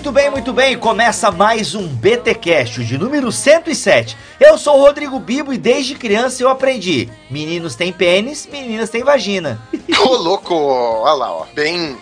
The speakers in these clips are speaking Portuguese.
Muito bem, muito bem. Começa mais um BTcast, de número 107. Eu sou o Rodrigo Bibo e desde criança eu aprendi: meninos têm pênis, meninas têm vagina. Ô, louco, olha lá, ó. Bem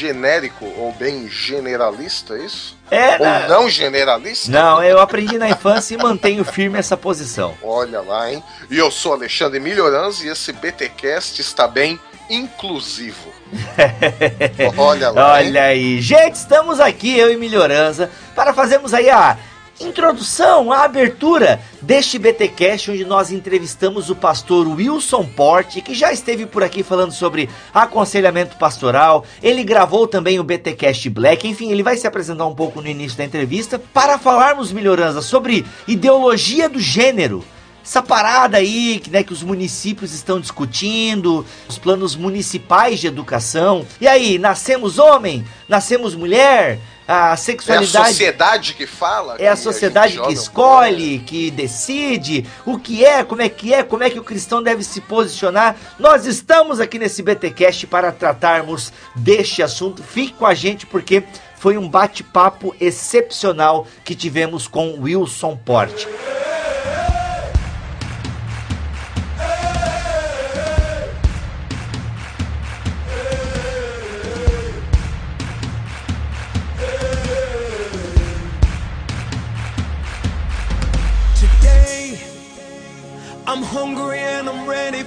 genérico ou bem generalista, é isso? É, Ou na- não generalista? Não, eu aprendi na infância e mantenho firme essa posição. Olha lá, hein? E eu sou Alexandre Melhorança e esse BTcast está bem inclusivo. Olha lá, hein? Olha aí, gente, estamos aqui, eu e Melhorança, para fazermos aí a introdução, a abertura deste BTcast, onde nós entrevistamos o pastor Wilson Porte, que já esteve por aqui falando sobre aconselhamento pastoral. Ele gravou também o BTcast Black, enfim, ele vai se apresentar um pouco no início da entrevista para falarmos, Melhorança, sobre ideologia do gênero. Essa parada aí que, né, que os municípios estão discutindo, os planos municipais de educação. E aí, nascemos homem? Nascemos mulher? A É a sexualidade sociedade que fala? é a sociedade joga que um escolhe, que decide o que é, como é que é, como é que o cristão deve se posicionar. Nós estamos aqui nesse BTcast para tratarmos deste assunto. Fique com a gente porque foi um bate-papo excepcional que tivemos com Wilson Porte.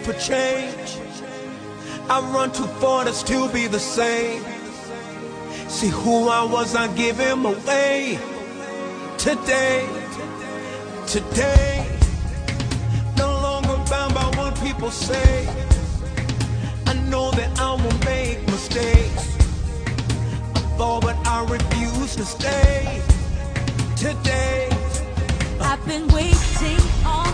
For change. I run too far to still be the same. See who I was, I give him away. Today, today, no longer bound by what people say. I know that I will make mistakes. I fall, but I refuse to stay. Today. I've been waiting all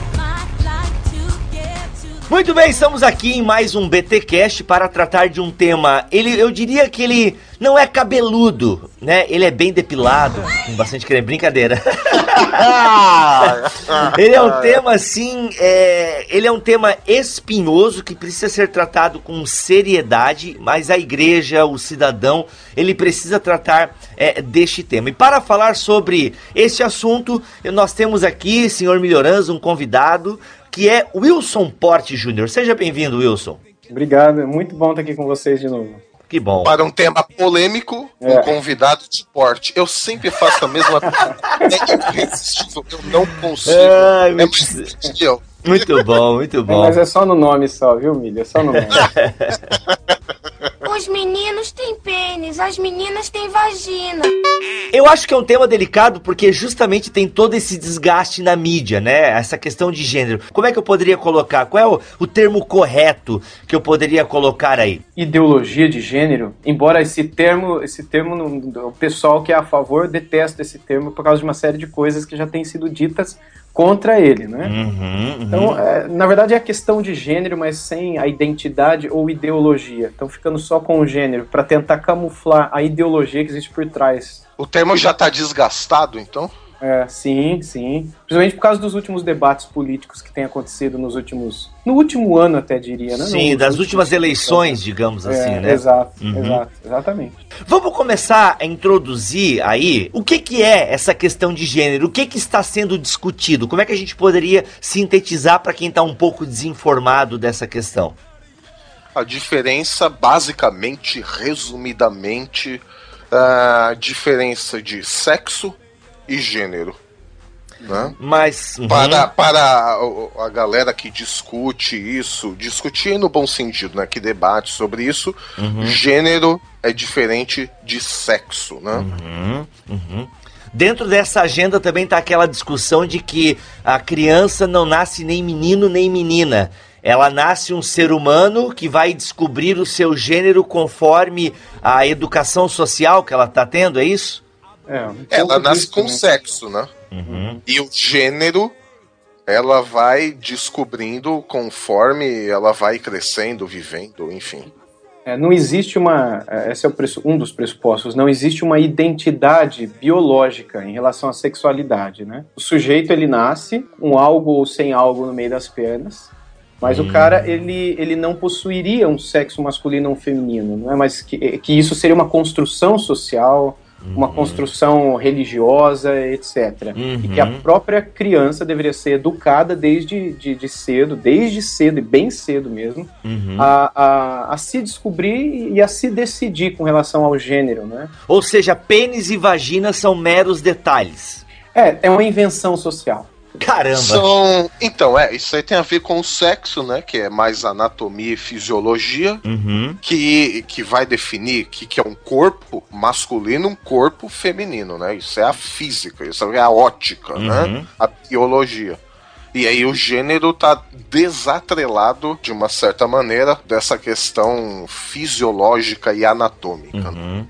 Muito bem, estamos aqui em mais um BTcast para tratar de um tema. Ele, eu diria que ele não é cabeludo, né? Ele é bem depilado, com bastante creme, brincadeira. ele é um tema assim, é, ele é um tema espinhoso que precisa ser tratado com seriedade, mas a igreja, o cidadão, ele precisa tratar é, deste tema. E para falar sobre esse assunto, nós temos aqui, senhor Melhorança, um convidado que é Wilson Porte Júnior. Seja bem-vindo, Wilson. Obrigado, é muito bom estar aqui com vocês de novo. Que bom. Para um tema polêmico, um É. convidado de esporte. Eu sempre faço a mesma coisa. É irresistível, eu não consigo. Ai, é muito, muito bom, muito É, bom. mas é só no nome só, viu, Milha? É só no nome. Os meninos têm pênis, as meninas têm vagina. Eu acho que é um tema delicado porque justamente tem todo esse desgaste na mídia, né? Essa questão de gênero. Como é que eu poderia colocar? Qual é o, o termo correto que eu poderia colocar aí? Ideologia de gênero, embora esse termo, esse termo, não- o pessoal que é a favor detesta esse termo por causa de uma série de coisas que já têm sido ditas contra ele, né? Uhum, uhum. Então, é, na verdade, é a questão de gênero, mas sem a identidade ou ideologia. Então, ficando só com o gênero, para tentar camuflar a ideologia que existe por trás. O termo já tá desgastado, então? É, sim, sim. Principalmente por causa dos últimos debates políticos que têm acontecido nos últimos. No último ano, até diria, né? Sim, das últimas eleições, digamos É, assim, né? Exato, Uhum. exato, exatamente. Vamos começar a introduzir aí o que, que é essa questão de gênero, o que, que está sendo discutido, como é que a gente poderia sintetizar para quem está um pouco desinformado dessa questão. A diferença, basicamente, resumidamente, a diferença de sexo e gênero. Né? Mas. uhum, Para, para a galera que discute isso, discutir no bom sentido, né? Que debate sobre isso, uhum, gênero é diferente de sexo, né? uhum, uhum. Dentro dessa agenda também está aquela discussão de que a criança não nasce nem menino nem menina. Ela nasce um ser humano que vai descobrir o seu gênero conforme a educação social que ela está tendo, é isso? É, um Ela nasce disso, com né? sexo, né? Uhum. E o gênero ela vai descobrindo conforme ela vai crescendo, vivendo, enfim. É, não existe uma. é, Esse é um dos pressupostos. Não existe uma identidade biológica em relação à sexualidade, né? O sujeito ele nasce com algo ou sem algo no meio das pernas, mas o cara ele, ele não possuiria um sexo masculino ou feminino, não é? Mas que, que isso seria uma construção social, uma construção religiosa, etc. E que a própria criança deveria ser educada desde de, de cedo, desde cedo e bem cedo mesmo, a, a, a se descobrir e a se decidir com relação ao gênero, né? Ou seja, pênis e vagina são meros detalhes. É, é uma invenção social. Caramba. São. Então, é, isso aí tem a ver com o sexo, né? Que é mais anatomia e fisiologia, Uhum. que, que vai definir que, que é um corpo masculino, um corpo feminino, né? Isso é a física, isso é a ótica, Uhum. né? A biologia. E aí o gênero tá desatrelado, de uma certa maneira, dessa questão fisiológica e anatômica. né?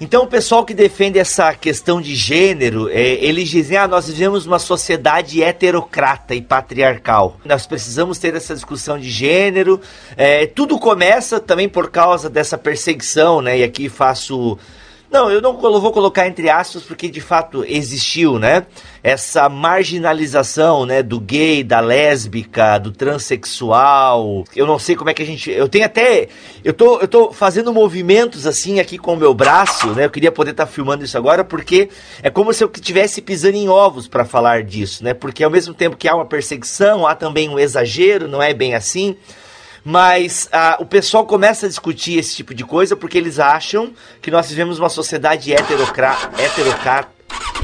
Então, o pessoal que defende essa questão de gênero, é, eles dizem: ah, nós vivemos uma sociedade heterocrata e patriarcal. Nós precisamos ter essa discussão de gênero. É, tudo começa também por causa dessa perseguição, né? E aqui faço. Não, eu não vou colocar entre aspas porque de fato existiu, né? Essa marginalização, né, do gay, da lésbica, do transexual. Eu não sei como é que a gente, eu tenho até eu tô eu tô fazendo movimentos assim aqui com o meu braço, né? Eu queria poder estar filmando isso agora porque é como se eu estivesse pisando em ovos para falar disso, né? Porque ao mesmo tempo que há uma perseguição, há também um exagero, não é bem assim. Mas ah, o pessoal começa a discutir esse tipo de coisa porque eles acham que nós vivemos uma sociedade heterocra heterocra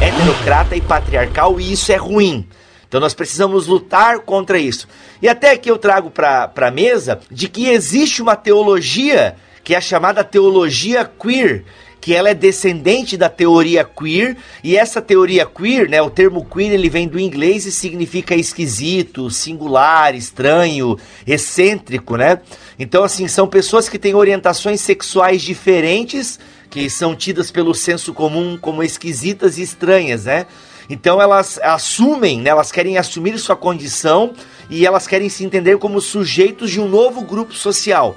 heterocrata e patriarcal e isso é ruim. Então nós precisamos lutar contra isso. E até aqui eu trago para a mesa de que existe uma teologia que é a chamada teologia queer, que ela é descendente da teoria queer, e essa teoria queer, né, o termo queer ele vem do inglês e significa esquisito, singular, estranho, excêntrico, né? Então assim, são pessoas que têm orientações sexuais diferentes, que são tidas pelo senso comum como esquisitas e estranhas, né? Então elas assumem, né, elas querem assumir sua condição e elas querem se entender como sujeitos de um novo grupo social.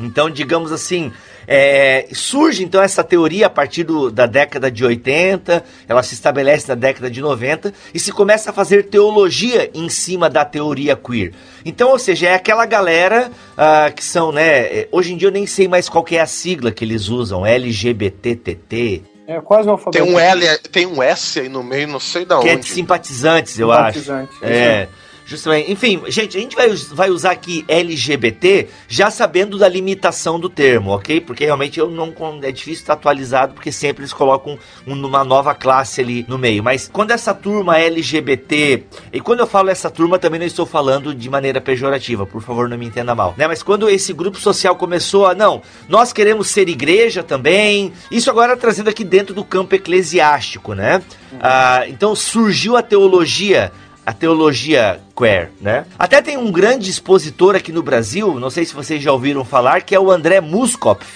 Então, digamos assim, é, surge então essa teoria a partir do- da década de 80, ela se estabelece na década de 90 e se começa a fazer teologia em cima da teoria queer. Então, ou seja, é aquela galera ah, que são, né? é, Hoje em dia eu nem sei mais qual que é a sigla que eles usam, LGBTTT, É quase um Tem alfabeto. um L, tem um S aí no meio, não sei da que é de onde. simpatizantes, eu acho. Simpatizante, É. Justamente. Enfim, gente, a gente vai, vai usar aqui LGBT já sabendo da limitação do termo, ok? Porque realmente eu não é difícil estar atualizado porque sempre eles colocam um- uma nova classe ali no meio. Mas quando essa turma LGBT e quando eu falo essa turma também não estou falando de maneira pejorativa, por favor não me entenda mal, né? Mas quando esse grupo social começou a não, nós queremos ser igreja também. Isso agora trazendo aqui dentro do campo eclesiástico, né? Ah, então surgiu a teologia a teologia queer, né? Até tem um grande expositor aqui no Brasil, não sei se vocês já ouviram falar, que é o André Muskopf.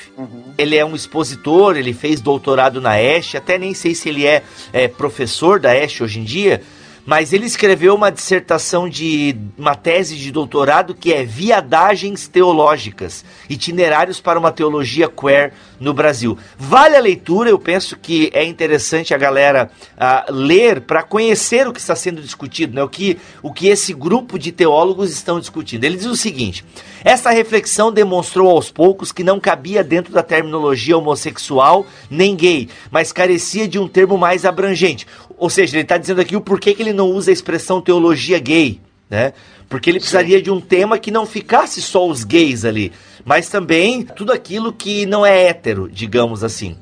Ele é um expositor, ele fez doutorado na ESH, até nem sei se ele é, é, professor da ESH hoje em dia, mas ele escreveu uma dissertação de uma tese de doutorado que é Viadagens Teológicas, itinerários para uma teologia queer no Brasil. Vale a leitura, eu penso que é interessante a galera ah, ler para conhecer o que está sendo discutido, né? o, que, o que esse grupo de teólogos estão discutindo. Ele diz o seguinte: essa reflexão demonstrou aos poucos que não cabia dentro da terminologia homossexual nem gay, mas carecia de um termo mais abrangente. Ou seja, ele está dizendo aqui o porquê que ele não usa a expressão teologia gay, né? Porque ele precisaria de um tema que não ficasse só os gays ali, mas também tudo aquilo que não é hétero, digamos assim.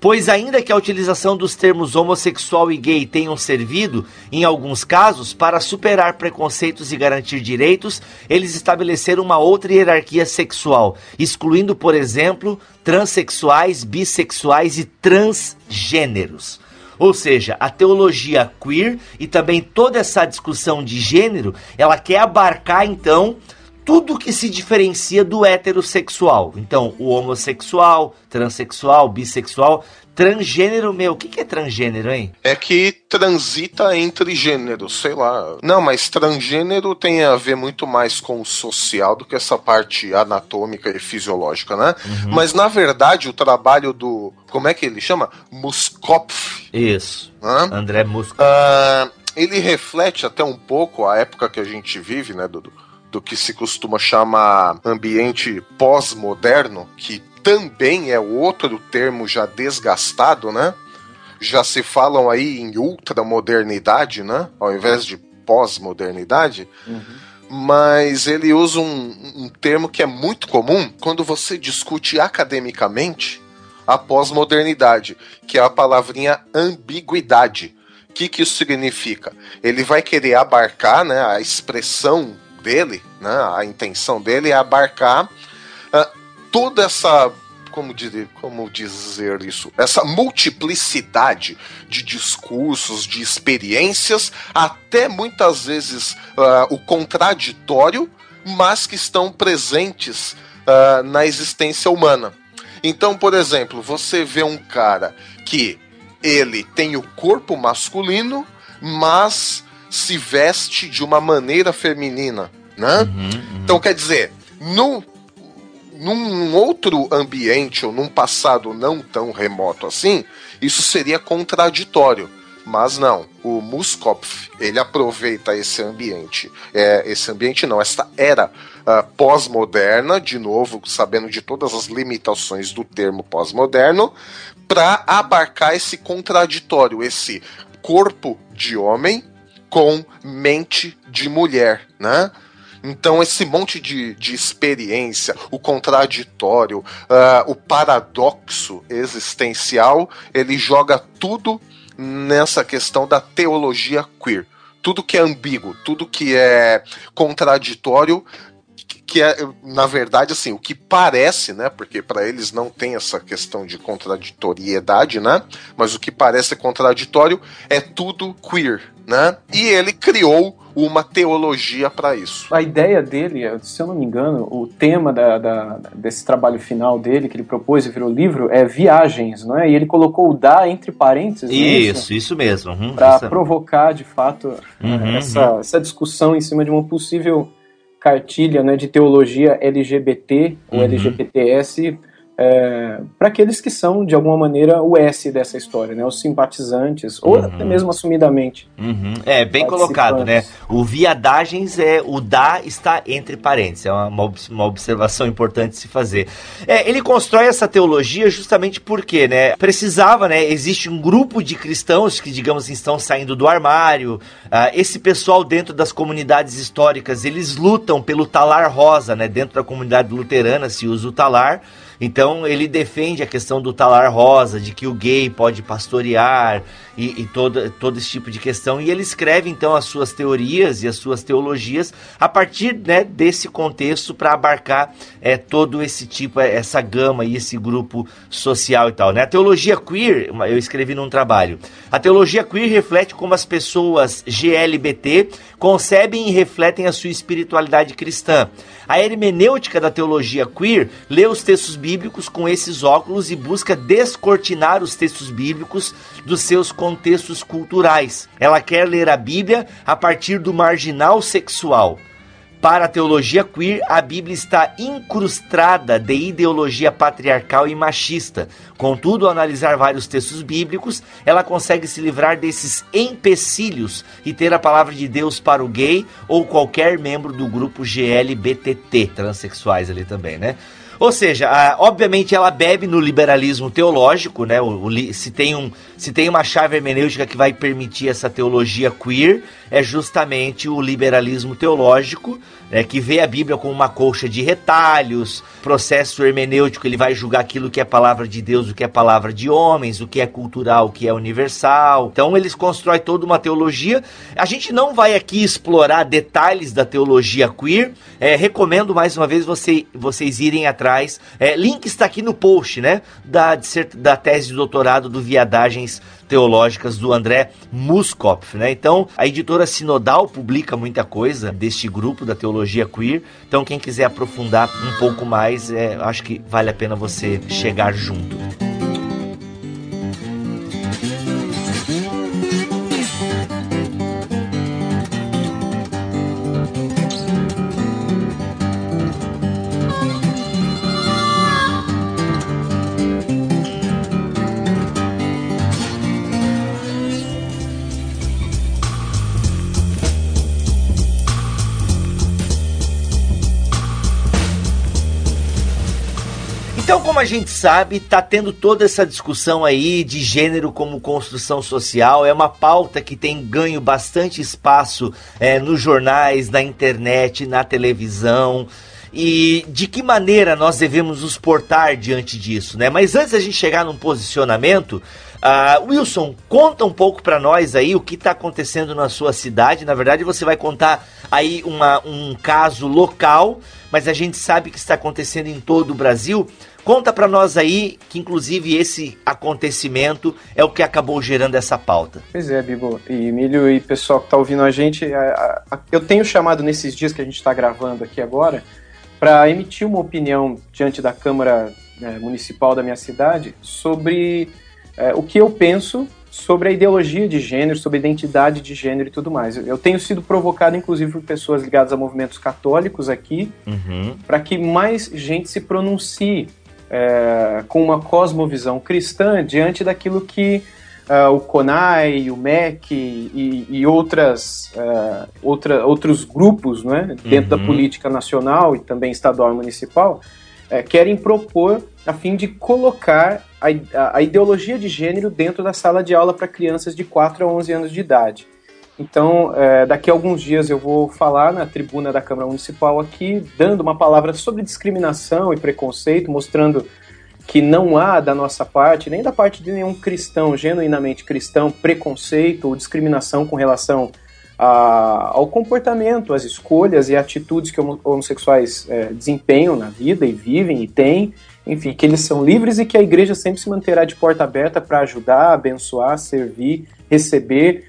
Pois ainda que a utilização dos termos homossexual e gay tenham servido, em alguns casos, para superar preconceitos e garantir direitos, eles estabeleceram uma outra hierarquia sexual, excluindo, por exemplo, transexuais, bissexuais e transgêneros. Ou seja, a teologia queer e também toda essa discussão de gênero, ela quer abarcar então tudo que se diferencia do heterossexual. Então, o homossexual, transexual, bissexual, transgênero, meu, o que, que é transgênero, hein? É que transita entre gêneros, sei lá. Não, mas transgênero tem a ver muito mais com o social do que essa parte anatômica e fisiológica, né? Mas na verdade o trabalho do. Como é que ele chama? Muskopf. Isso. Hã? André Musco. Ah, ele reflete até um pouco a época que a gente vive, né, do, do que se costuma chamar ambiente pós-moderno, que também é outro termo já desgastado, né? Já se falam aí em ultramodernidade, né? Ao invés de pós-modernidade. Mas ele usa um, um termo que é muito comum quando você discute academicamente a pós-modernidade, que é a palavrinha ambiguidade. O que, que isso significa? Ele vai querer abarcar, né, a expressão dele, né, a intenção dele é abarcar ah, toda essa como dizer, como dizer isso? Essa multiplicidade de discursos, de experiências, até muitas vezes ah, o contraditório, mas que estão presentes ah, na existência humana. Então, por exemplo, você vê um cara que ele tem o corpo masculino, mas se veste de uma maneira feminina, né? Então, quer dizer, no, num outro ambiente ou num passado não tão remoto assim, isso seria contraditório. Mas não, o Muskopf, ele aproveita esse ambiente, é, esse ambiente não, esta era ah, pós-moderna, de novo, sabendo de todas as limitações do termo pós-moderno, para abarcar esse contraditório, esse corpo de homem com mente de mulher, né? Então, esse monte de, de experiência, o contraditório, ah, o paradoxo existencial, ele joga tudo nessa questão da teologia queer. Tudo que é ambíguo, tudo que é contraditório, que é, na verdade, assim, o que parece, né? Porque para eles não tem essa questão de contraditoriedade, né? Mas o que parece contraditório é tudo queer, né? E ele criou uma teologia para isso. A ideia dele, se eu não me engano, o tema da, da- desse trabalho final dele, que ele propôs e virou livro, é viagens, não é? E ele colocou o da entre parênteses, é Isso, isso mesmo. Uhum, para essa- provocar de fato Uhum, essa, essa discussão em cima de uma possível cartilha né, de teologia LGBT ou Uhum. LGBTS para aqueles que são de alguma maneira o S dessa história, né, os simpatizantes ou Uhum. até mesmo assumidamente. Uhum. É, bem colocado, né? O viadagens é o da está entre parênteses. É uma, uma obs- uma observação importante de se fazer. É, ele constrói essa teologia justamente porque, né? Precisava, né? Existe um grupo de cristãos que, digamos estão saindo do armário. Ah, esse pessoal dentro das comunidades históricas, eles lutam pelo talar rosa, né? Dentro da comunidade luterana se usa o talar. Então ele defende a questão do talar rosa, de que o gay pode pastorear e, e toda, todo esse tipo de questão. E ele escreve então as suas teorias e as suas teologias a partir né, desse contexto para abarcar é, todo esse tipo, é, essa gama e esse grupo social e tal. Né? A teologia queer, eu escrevi num trabalho, a teologia queer reflete como as pessoas GLBT concebem e refletem a sua espiritualidade cristã. A hermenêutica da teologia queer lê os textos bíblicos com esses óculos e busca descortinar os textos bíblicos dos seus contextos culturais. Ela quer ler a Bíblia a partir do marginal sexual. Para a teologia queer, a Bíblia está incrustada de ideologia patriarcal e machista. Contudo, ao analisar vários textos bíblicos, ela consegue se livrar desses empecilhos e ter a palavra de Deus para o gay ou qualquer membro do grupo GLBTT, transexuais ali também, né? Ou seja, ah, obviamente ela bebe no liberalismo teológico, né? O, o se, tem um, se tem uma chave hermenêutica que vai permitir essa teologia queer, é justamente o liberalismo teológico, né, que vê a Bíblia como uma colcha de retalhos, processo hermenêutico, ele vai julgar aquilo que é palavra de Deus, o que é palavra de homens, o que é cultural, o que é universal. Então eles constroem toda uma teologia. A gente não vai aqui explorar detalhes da teologia queer. É, recomendo mais uma vez você- vocês irem atrás. É, link está aqui no post, né? Da, da tese de doutorado do Viadagens Teológicas do André Muskopf, né? Então, a editora Sinodal publica muita coisa deste grupo da teologia queer. Então, quem quiser aprofundar um pouco mais, é, acho que vale a pena você chegar junto. A gente sabe, tá tendo toda essa discussão aí de gênero como construção social. É uma pauta que tem ganho bastante espaço é, nos jornais, na internet, na televisão. E de que maneira nós devemos nos portar diante disso, né? Mas antes da gente chegar num posicionamento, ah, Wilson, conta um pouco pra nós aí o que tá acontecendo na sua cidade. Na verdade, você vai contar aí uma- um caso local, mas a gente sabe que está acontecendo em todo o Brasil. Conta pra nós aí que inclusive esse acontecimento é o que acabou gerando essa pauta. Pois é, Bibo e Emílio e pessoal que está ouvindo a gente, a- a- eu tenho chamado nesses dias que a gente está gravando aqui agora para emitir uma opinião diante da Câmara eh, Municipal da minha cidade sobre eh, o que eu penso sobre a ideologia de gênero, sobre a identidade de gênero e tudo mais. Eu- tenho sido provocado, inclusive, por pessoas ligadas a movimentos católicos aqui, Uhum. para que mais gente se pronuncie é, com uma cosmovisão cristã diante daquilo que ah, o CONAI, o MEC e, e outras, ah, outra, outros grupos né, dentro Uhum. da política nacional e também estadual e municipal eh, querem propor a fim de colocar a, a- ideologia de gênero dentro da sala de aula para crianças de 4 a 11 anos de idade. Então, eh, daqui a alguns dias eu vou falar na tribuna da Câmara Municipal aqui, dando uma palavra sobre discriminação e preconceito, mostrando que não há da nossa parte, nem da parte de nenhum cristão, genuinamente cristão, preconceito ou discriminação com relação a- ao comportamento, às escolhas e atitudes que homo- homossexuais eh, desempenham na vida e vivem e têm, enfim, que eles são livres e que a igreja sempre se manterá de porta aberta para ajudar, abençoar, servir, receber,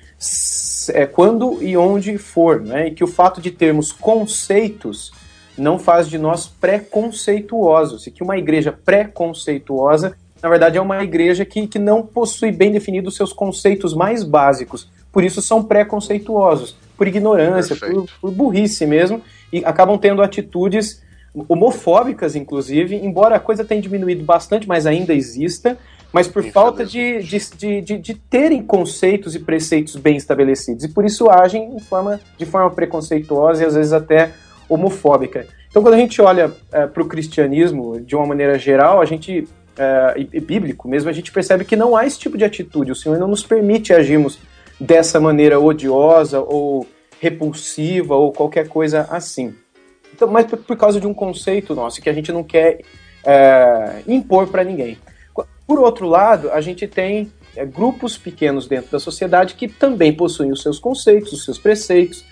eh, quando e onde for, né? E que o fato de termos conceitos não faz de nós preconceituosos, e que uma igreja preconceituosa, na verdade, é uma igreja que, que não possui bem definidos seus conceitos mais básicos, por isso são preconceituosos, por ignorância, por, por burrice mesmo, e acabam tendo atitudes homofóbicas, inclusive, embora a coisa tenha diminuído bastante, mas ainda exista, mas por falta de, de, de, de, terem conceitos e preceitos bem estabelecidos, e por isso agem em forma, de forma preconceituosa e às vezes até homofóbica. Então, quando a gente olha para o cristianismo de uma maneira geral, a gente e, e bíblico mesmo, a gente percebe que não há esse tipo de atitude. O Senhor não nos permite agirmos dessa maneira odiosa ou repulsiva ou qualquer coisa assim. Então, mas por, causa de um conceito nosso que a gente não quer eh, impor para ninguém. Por outro lado, a gente tem eh, grupos pequenos dentro da sociedade que também possuem os seus conceitos, os seus preceitos,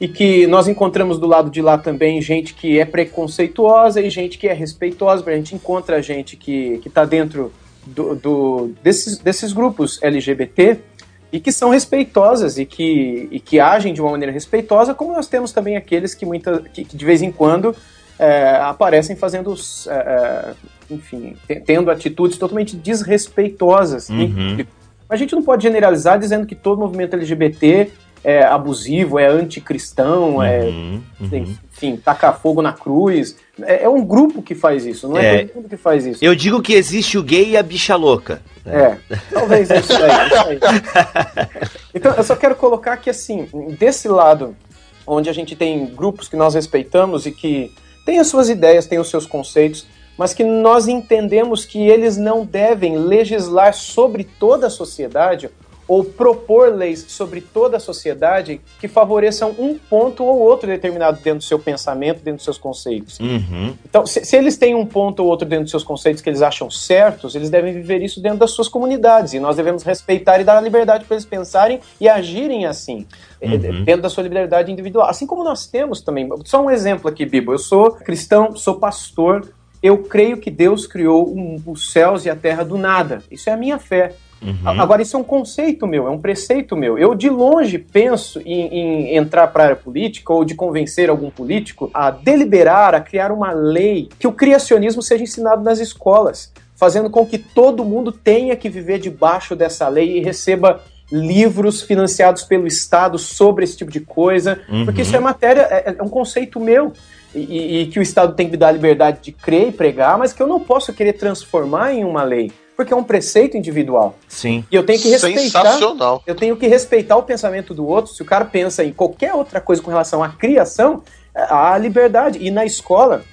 e que nós encontramos do lado de lá também gente que é preconceituosa e gente que é respeitosa. A gente encontra gente que está dentro do, do- desses, desses grupos LGBT e que são respeitosas e que, e que agem de uma maneira respeitosa, como nós temos também aqueles que, muita, que, que de vez em quando é, aparecem fazendo, é, é, enfim, te- tendo atitudes totalmente desrespeitosas. Uhum. A gente não pode generalizar dizendo que todo movimento LGBT é abusivo, é anticristão, é, Uhum, uhum. enfim, tacar fogo na cruz. É, é um grupo que faz isso, não é, É. todo mundo que faz isso. Eu digo que existe o gay e a bicha louca. né? É, talvez isso aí, isso aí. Então, eu só quero colocar que, assim, desse lado, onde a gente tem grupos que nós respeitamos e que têm as suas ideias, têm os seus conceitos, mas que nós entendemos que eles não devem legislar sobre toda a sociedade ou propor leis sobre toda a sociedade que favoreçam um ponto ou outro determinado dentro do seu pensamento, dentro dos seus conceitos. Uhum. Então, se, se eles têm um ponto ou outro dentro dos seus conceitos que eles acham certos, eles devem viver isso dentro das suas comunidades. E nós devemos respeitar e dar a liberdade para eles pensarem e agirem assim, eh, Uhum. dentro da sua liberdade individual. Assim como nós temos também. Só um exemplo aqui, Bibo. Eu sou cristão, sou pastor. eu creio que Deus criou um- os céus e a terra do nada. Isso é a minha fé. Uhum. Agora, isso é um conceito meu, é um preceito meu. Eu, de longe, penso em, em entrar para a área política ou de convencer algum político a deliberar, a criar uma lei que o criacionismo seja ensinado nas escolas, fazendo com que todo mundo tenha que viver debaixo dessa lei e receba livros financiados pelo Estado sobre esse tipo de coisa, Uhum. porque isso é matéria, é, é um conceito meu. E, e- e que o Estado tem que me dar a liberdade de crer e pregar, mas que eu não posso querer transformar em uma lei, porque é um preceito individual. Sim. E eu tenho que respeitar. Sensacional. Eu tenho que respeitar o pensamento do outro. Se o cara pensa em qualquer outra coisa com relação à criação, há a liberdade. E na escola,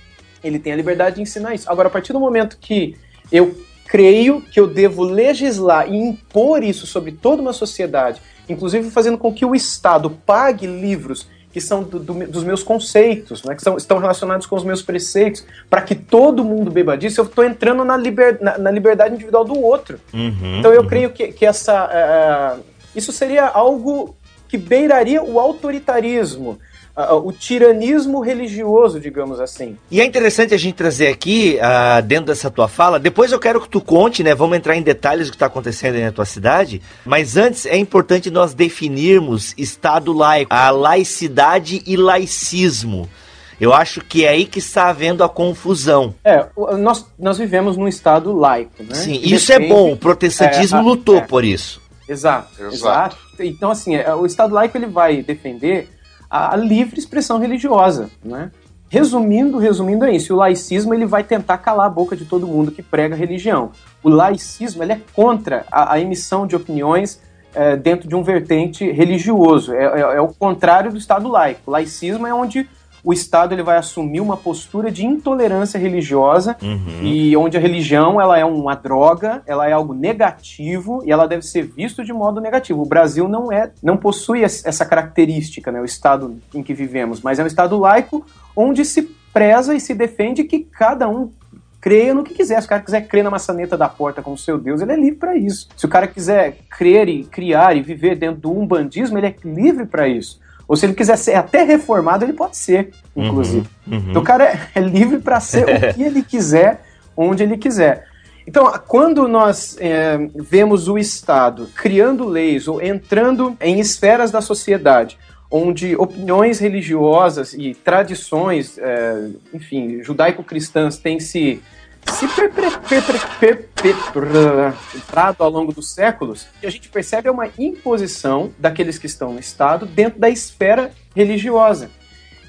ele tem a liberdade de ensinar isso. Agora, a partir do momento que eu creio que eu devo legislar e impor isso sobre toda uma sociedade, inclusive fazendo com que o Estado pague livros que são do- do- dos meus conceitos, né, que são, estão relacionados com os meus preceitos, para que todo mundo beba disso, eu estou entrando na, liber- na- na liberdade individual do outro. Uhum, Então eu uhum. creio que, que essa, eh, isso seria algo que beiraria o autoritarismo, o tiranismo religioso, digamos assim. E é interessante a gente trazer aqui, ah, dentro dessa tua fala, depois eu quero que tu conte, né? Vamos entrar em detalhes do que está acontecendo aí na tua cidade, mas antes é importante nós definirmos Estado laico, a laicidade e laicismo. Eu acho que é aí que está havendo a confusão. É, nós, nós vivemos num estado laico, né? Sim, Que isso é defende- bom, o protestantismo É, a- lutou é. por isso. Exato, Exato. exato. Então, assim, é, o Estado laico ele vai defender a, livre expressão religiosa, né? Resumindo, resumindo é isso. O laicismo ele vai tentar calar a boca de todo mundo que prega religião. O laicismo ele é contra a, a emissão de opiniões é, dentro de um vertente religioso. É, é- é o contrário do Estado laico. O laicismo é onde o Estado ele vai assumir uma postura de intolerância religiosa Uhum. e onde a religião ela é uma droga, ela é algo negativo e ela deve ser visto de modo negativo. O Brasil não é, não possui es- essa característica, né, o estado em que vivemos, mas é um estado laico onde se preza e se defende que cada um creia no que quiser. Se o cara quiser crer na maçaneta da porta como seu Deus, ele é livre para isso. Se o cara quiser crer e criar e viver dentro do umbandismo, ele é livre para isso. Ou se ele quiser ser até reformado, ele pode ser, inclusive. Uhum. Então o cara é- é livre para ser o que ele quiser, onde ele quiser. Então, quando nós é, vemos o Estado criando leis ou entrando em esferas da sociedade, onde opiniões religiosas e tradições, é, enfim, judaico-cristãs têm se, se perpetrado ao longo dos séculos, o que a gente percebe é uma imposição daqueles que estão no Estado dentro da esfera religiosa.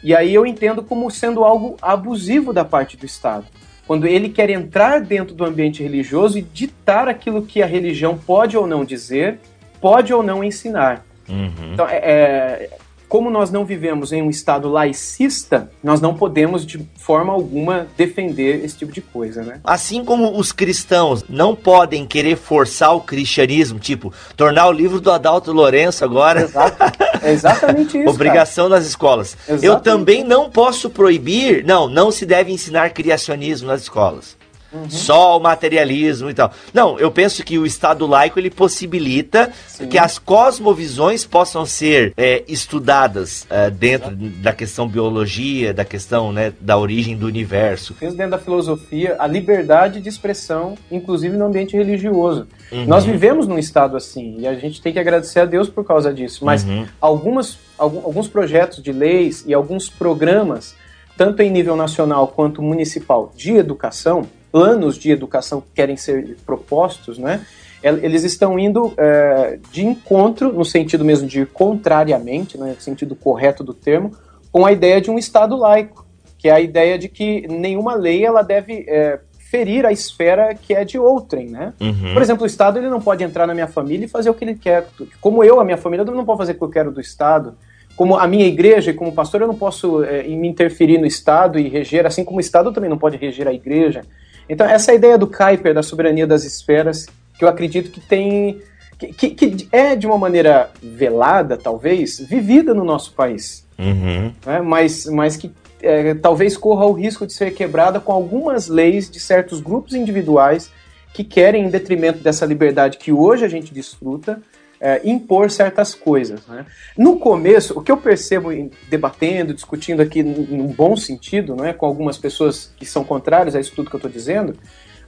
E aí eu entendo como sendo algo abusivo da parte do Estado. Quando ele quer entrar dentro do ambiente religioso e ditar aquilo que a religião pode ou não dizer, pode ou não ensinar. Uhum. Então, é, é, como nós não vivemos em um Estado laicista, nós não podemos de forma alguma defender esse tipo de coisa, né? Assim como os cristãos não podem querer forçar o cristianismo, tipo, tornar o livro do Adalto Lourenço agora Exato. É exatamente isso. obrigação nas escolas. Eu Exatamente. também não posso proibir, não, não se deve ensinar criacionismo nas escolas. Uhum. Só o materialismo e tal. Não, eu penso que o Estado laico ele possibilita Sim. que as cosmovisões possam ser é, estudadas é, dentro da questão biologia, da questão né, da origem do universo. Mesmo dentro da filosofia, a liberdade de expressão, inclusive no ambiente religioso. Uhum. Nós vivemos num estado assim e a gente tem que agradecer a Deus por causa disso. Mas Uhum. algumas, algum- alguns projetos de leis e alguns programas, tanto em nível nacional quanto municipal, de educação, planos de educação que querem ser propostos, né? el- Eles estão indo é, de encontro, no sentido mesmo de ir contrariamente, né, no sentido correto do termo, com a ideia de um Estado laico, que é a ideia de que nenhuma lei ela deve é, ferir a esfera que é de outrem, né? Uhum. Por exemplo, o Estado ele não pode entrar na minha família e fazer o que ele quer. Como eu, a minha família, eu não posso fazer o que eu quero do Estado. Como a minha igreja e como pastor, eu não posso é, me interferir no Estado e reger, assim como o Estado também não pode reger a igreja. Então, essa é ideia do Kuiper, da soberania das esferas, que eu acredito que tem. que, que- que é, de uma maneira velada, talvez, vivida no nosso país Uhum. né, mas, mas que é, talvez corra o risco de ser quebrada com algumas leis de certos grupos individuais que querem, em detrimento dessa liberdade que hoje a gente desfruta, é, impor certas coisas. Né? No começo, o que eu percebo debatendo, discutindo aqui num bom sentido, né, com algumas pessoas que são contrárias a isso tudo que eu estou dizendo,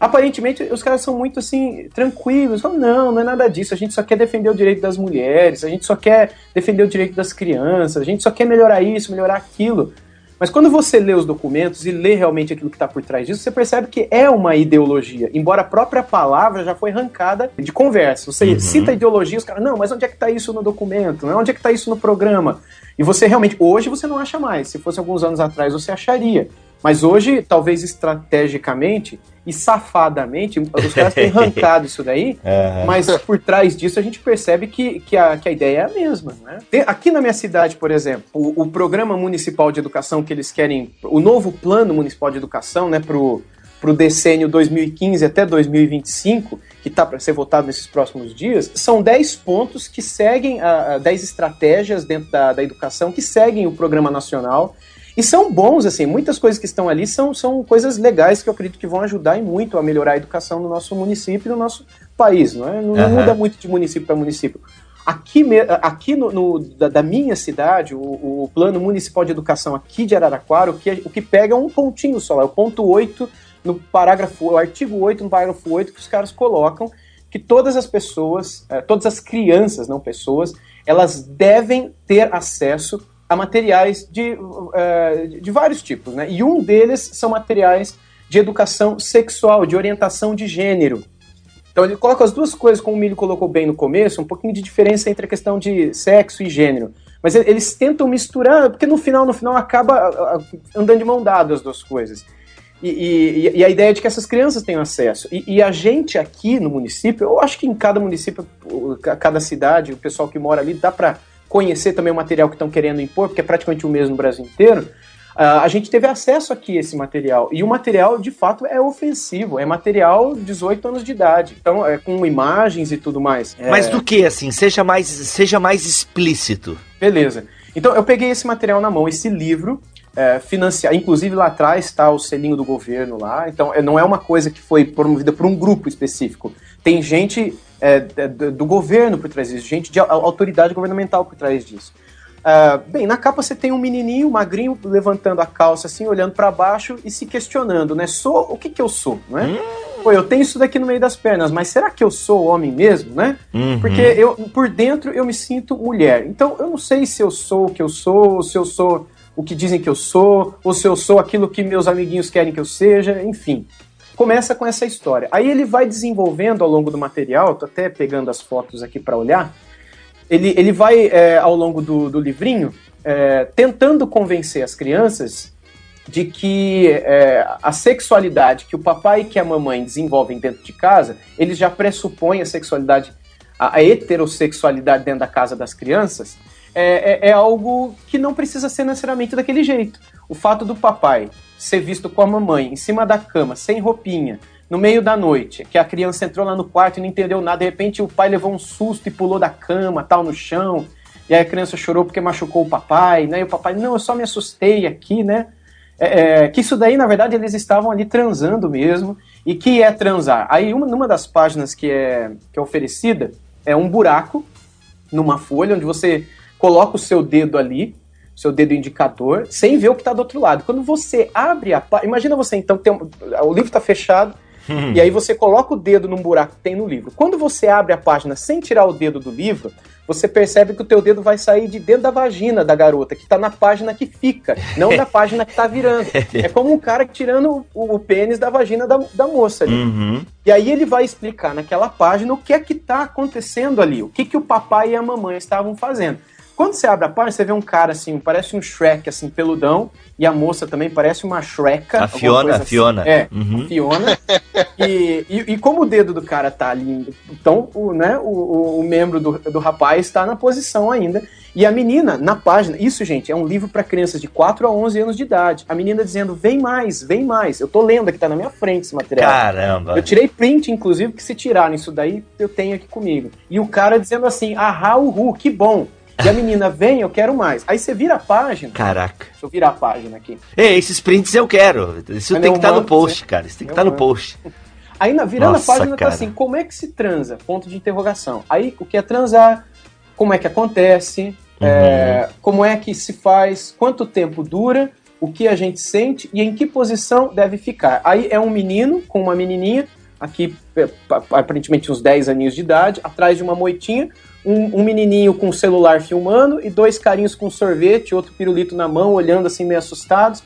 aparentemente os caras são muito assim, tranquilos. Falam, não, não é nada disso, a gente só quer defender o direito das mulheres, a gente só quer defender o direito das crianças, a gente só quer melhorar isso, melhorar aquilo. Mas quando você lê os documentos e lê realmente aquilo que está por trás disso, você percebe que é uma ideologia, embora a própria palavra já foi arrancada de conversa. Você Uhum. cita ideologia, os caras, não, mas onde é que está isso no documento? Onde é que está isso no programa? E você realmente, hoje você não acha mais. Se fosse alguns anos atrás, você acharia. Mas hoje, talvez estrategicamente e safadamente, os caras têm arrancado isso daí, mas por trás disso a gente percebe que, que, a, que a ideia é a mesma. Né? Tem- aqui na minha cidade, por exemplo, o, o programa municipal de educação que eles querem, o novo plano municipal de educação, né, pro, pro decênio 2015 até 2025, que está para ser votado nesses próximos dias, são 10 pontos que seguem, a, a 10 estratégias dentro da, da educação que seguem o programa nacional. E são bons, assim, muitas coisas que estão ali são, são coisas legais que eu acredito que vão ajudar e muito a melhorar a educação no nosso município e no nosso país, não é? Não, Aham. muda muito de município para município. Aqui, aqui no, no- da, da minha cidade, o, o Plano Municipal de Educação aqui de Araraquara, o que, o que pega é um pontinho só, lá, é o ponto 8 no parágrafo, o artigo 8 no parágrafo 8 que os caras colocam que todas as pessoas, eh, todas as crianças, não pessoas, elas devem ter acesso a materiais de, eh, de vários tipos, né? E um deles são materiais de educação sexual, de orientação de gênero. Então ele coloca as duas coisas, como o Milho colocou bem no começo, um pouquinho de diferença entre a questão de sexo e gênero. Mas eles tentam misturar, porque no final, no final, acaba andando de mão dada as duas coisas. E, e- e a ideia é de que essas crianças tenham acesso. E, e a gente aqui no município, eu acho que em cada município, cada cidade, o pessoal que mora ali, dá para conhecer também o material que estão querendo impor, porque é praticamente o mesmo no Brasil inteiro. Ah, a gente teve acesso aqui a esse material. E o material, de fato, é ofensivo. É material 18 anos de idade. Então, é com imagens e tudo mais. É, Mas do que, assim? Seja mais, seja mais explícito. Beleza. Então eu peguei esse material na mão, esse livro, é, financiado, inclusive lá atrás está o selinho do governo lá, então é, não é uma coisa que foi promovida por um grupo específico. Tem gente é, d- do governo por trás disso, gente de au- autoridade governamental por trás disso. Ah, bem, na capa você tem um menininho magrinho levantando a calça assim, olhando para baixo e se questionando, né? Sou o que que eu sou, não é? Pô, eu tenho isso daqui no meio das pernas, mas será que eu sou homem mesmo, né? Uhum. Porque eu, por dentro eu me sinto mulher. Então eu não sei se eu sou o que eu sou, ou se eu sou o que dizem que eu sou, ou se eu sou aquilo que meus amiguinhos querem que eu seja, enfim. Começa com essa história. Aí ele vai desenvolvendo ao longo do material, tô até pegando as fotos aqui para olhar. Ele, ele vai, é, ao longo do, do livrinho, é, tentando convencer as crianças de que é, a sexualidade que o papai e que a mamãe desenvolvem dentro de casa, eles já pressupõem a sexualidade, a, a heterossexualidade dentro da casa das crianças, é, é- é algo que não precisa ser necessariamente daquele jeito. O fato do papai ser visto com a mamãe em cima da cama, sem roupinha, no meio da noite, que a criança entrou lá no quarto e não entendeu nada, de repente o pai levou um susto e pulou da cama, tal, no chão, e aí a criança chorou porque machucou o papai, né? E o papai, não, eu só me assustei aqui, né? É, é, que isso daí, na verdade, eles estavam ali transando mesmo. E que é transar? Aí, uma, numa das páginas que é, que é oferecida, é um buraco numa folha onde você coloca o seu dedo ali, seu dedo indicador, sem ver o que está do outro lado. Quando você abre a página. Imagina você, então, tem um- o livro está fechado, e aí você coloca o dedo num buraco que tem no livro. Quando você abre a página sem tirar o dedo do livro, você percebe que o teu dedo vai sair de dentro da vagina da garota, que tá na página que fica, não da página que tá virando. É como um cara tirando o, o pênis da vagina da, da moça ali. Uhum. E aí ele vai explicar naquela página o que é que tá acontecendo ali, o que que o papai e a mamãe estavam fazendo. Quando você abre a página, você vê um cara assim, parece um Shrek, assim, peludão, e a moça também parece uma Shreka. A Fiona, a Fiona. Assim. É, Uhum. Fiona. E, e, e como o dedo do cara tá ali, então o, né, o, o, o membro do, do rapaz está na posição ainda. E a menina, na página, isso, gente, é um livro para crianças de 4 a 11 anos de idade. A menina dizendo, vem mais, vem mais. Eu tô lendo aqui, tá na minha frente esse material. Caramba. Eu tirei print, inclusive, que se tiraram isso daí, eu tenho aqui comigo. E o cara dizendo assim, ahá, uhu, que bom. E a menina, vem, eu quero mais. Aí você vira a página. Caraca. Deixa eu virar a página aqui. Ei, esses prints eu quero. Isso tem que estar no mando post, você. cara. Isso tem que estar no mando. post. Aí na virando Nossa, a página cara. tá assim, como é que se transa? Ponto de interrogação. Aí o que é transar? Como é que acontece? Uhum. É, como é que se faz? Quanto tempo dura? O que a gente sente e em que posição deve ficar? Aí é um menino com uma menininha, aqui é, pa- aparentemente uns 10 aninhos de idade, atrás de uma moitinha, um, um menininho com o celular filmando e dois carinhos com sorvete, outro pirulito na mão, olhando assim meio assustados,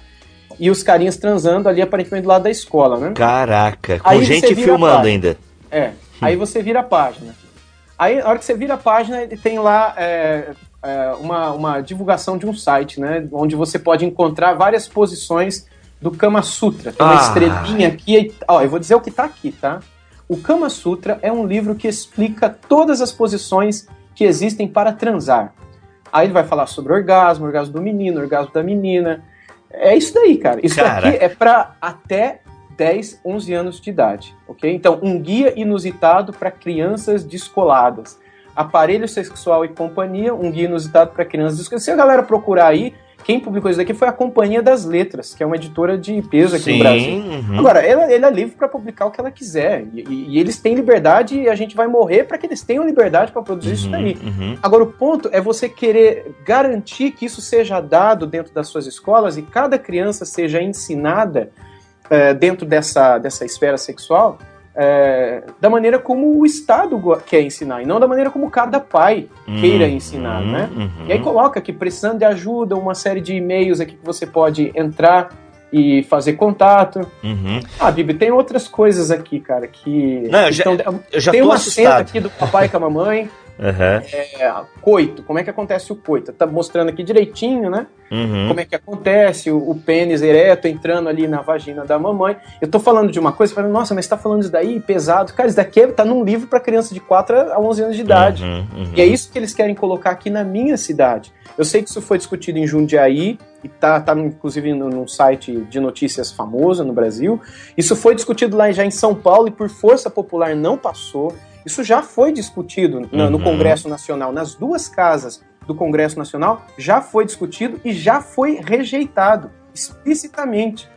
e os carinhas transando ali aparentemente do lado da escola, né? Caraca, com Aí gente filmando ainda. É. Aí você vira a página. Aí, na hora que você vira a página, ele tem lá é, é, uma, uma divulgação de um site, né? Onde você pode encontrar várias posições do Kama Sutra. Tem uma Ah. estrelinha aqui. Ó, eu vou dizer o que tá aqui, tá? O Kama Sutra é um livro que explica todas as posições que existem para transar. Aí ele vai falar sobre orgasmo, orgasmo do menino, orgasmo da menina. É isso daí, cara. Isso aqui é para até 10, 11 anos de idade, ok? Então, um guia inusitado para crianças descoladas. Aparelho sexual e companhia, um guia inusitado para crianças descoladas. Se a galera procurar aí, quem publicou isso daqui foi a Companhia das Letras, que é uma editora de peso aqui no Brasil. uhum. Agora, ela, ele é livre para publicar o que ela quiser. E, e- e eles têm liberdade e a gente vai morrer para que eles tenham liberdade para produzir isso daí. Uhum. Agora, o ponto é você querer garantir que isso seja dado dentro das suas escolas e cada criança seja ensinada eh, dentro dessa, dessa esfera sexual eh, da maneira como o Estado quer ensinar e não da maneira como cada pai queira Uhum. ensinar, né? Uhum. E aí coloca aqui, precisando de ajuda, uma série de e-mails aqui que você pode entrar e fazer contato. Uhum. Ah, Bibi, tem outras coisas aqui, cara, que... Não, eu já- estão- Eu já tem uma cena assustado. aqui do papai com a mamãe, É, coito, como é que acontece o coito? Tá mostrando aqui direitinho, né? Uhum. Como é que acontece o, o pênis ereto entrando ali na vagina da mamãe. Eu tô falando de uma coisa, falando, nossa, mas você tá falando isso daí, pesado. Cara, isso daqui é- tá num livro para criança de 4 a 11 anos de idade. Uhum, uhum. E é isso que eles querem colocar aqui na minha cidade. Eu sei que isso foi discutido em Jundiaí, e tá, tá inclusive no- num site de notícias famoso no Brasil. Isso foi discutido lá já em São Paulo e por força popular não passou. Isso já foi discutido na- no Uhum. Congresso Nacional, nas duas casas do Congresso Nacional, já foi discutido e já foi rejeitado explicitamente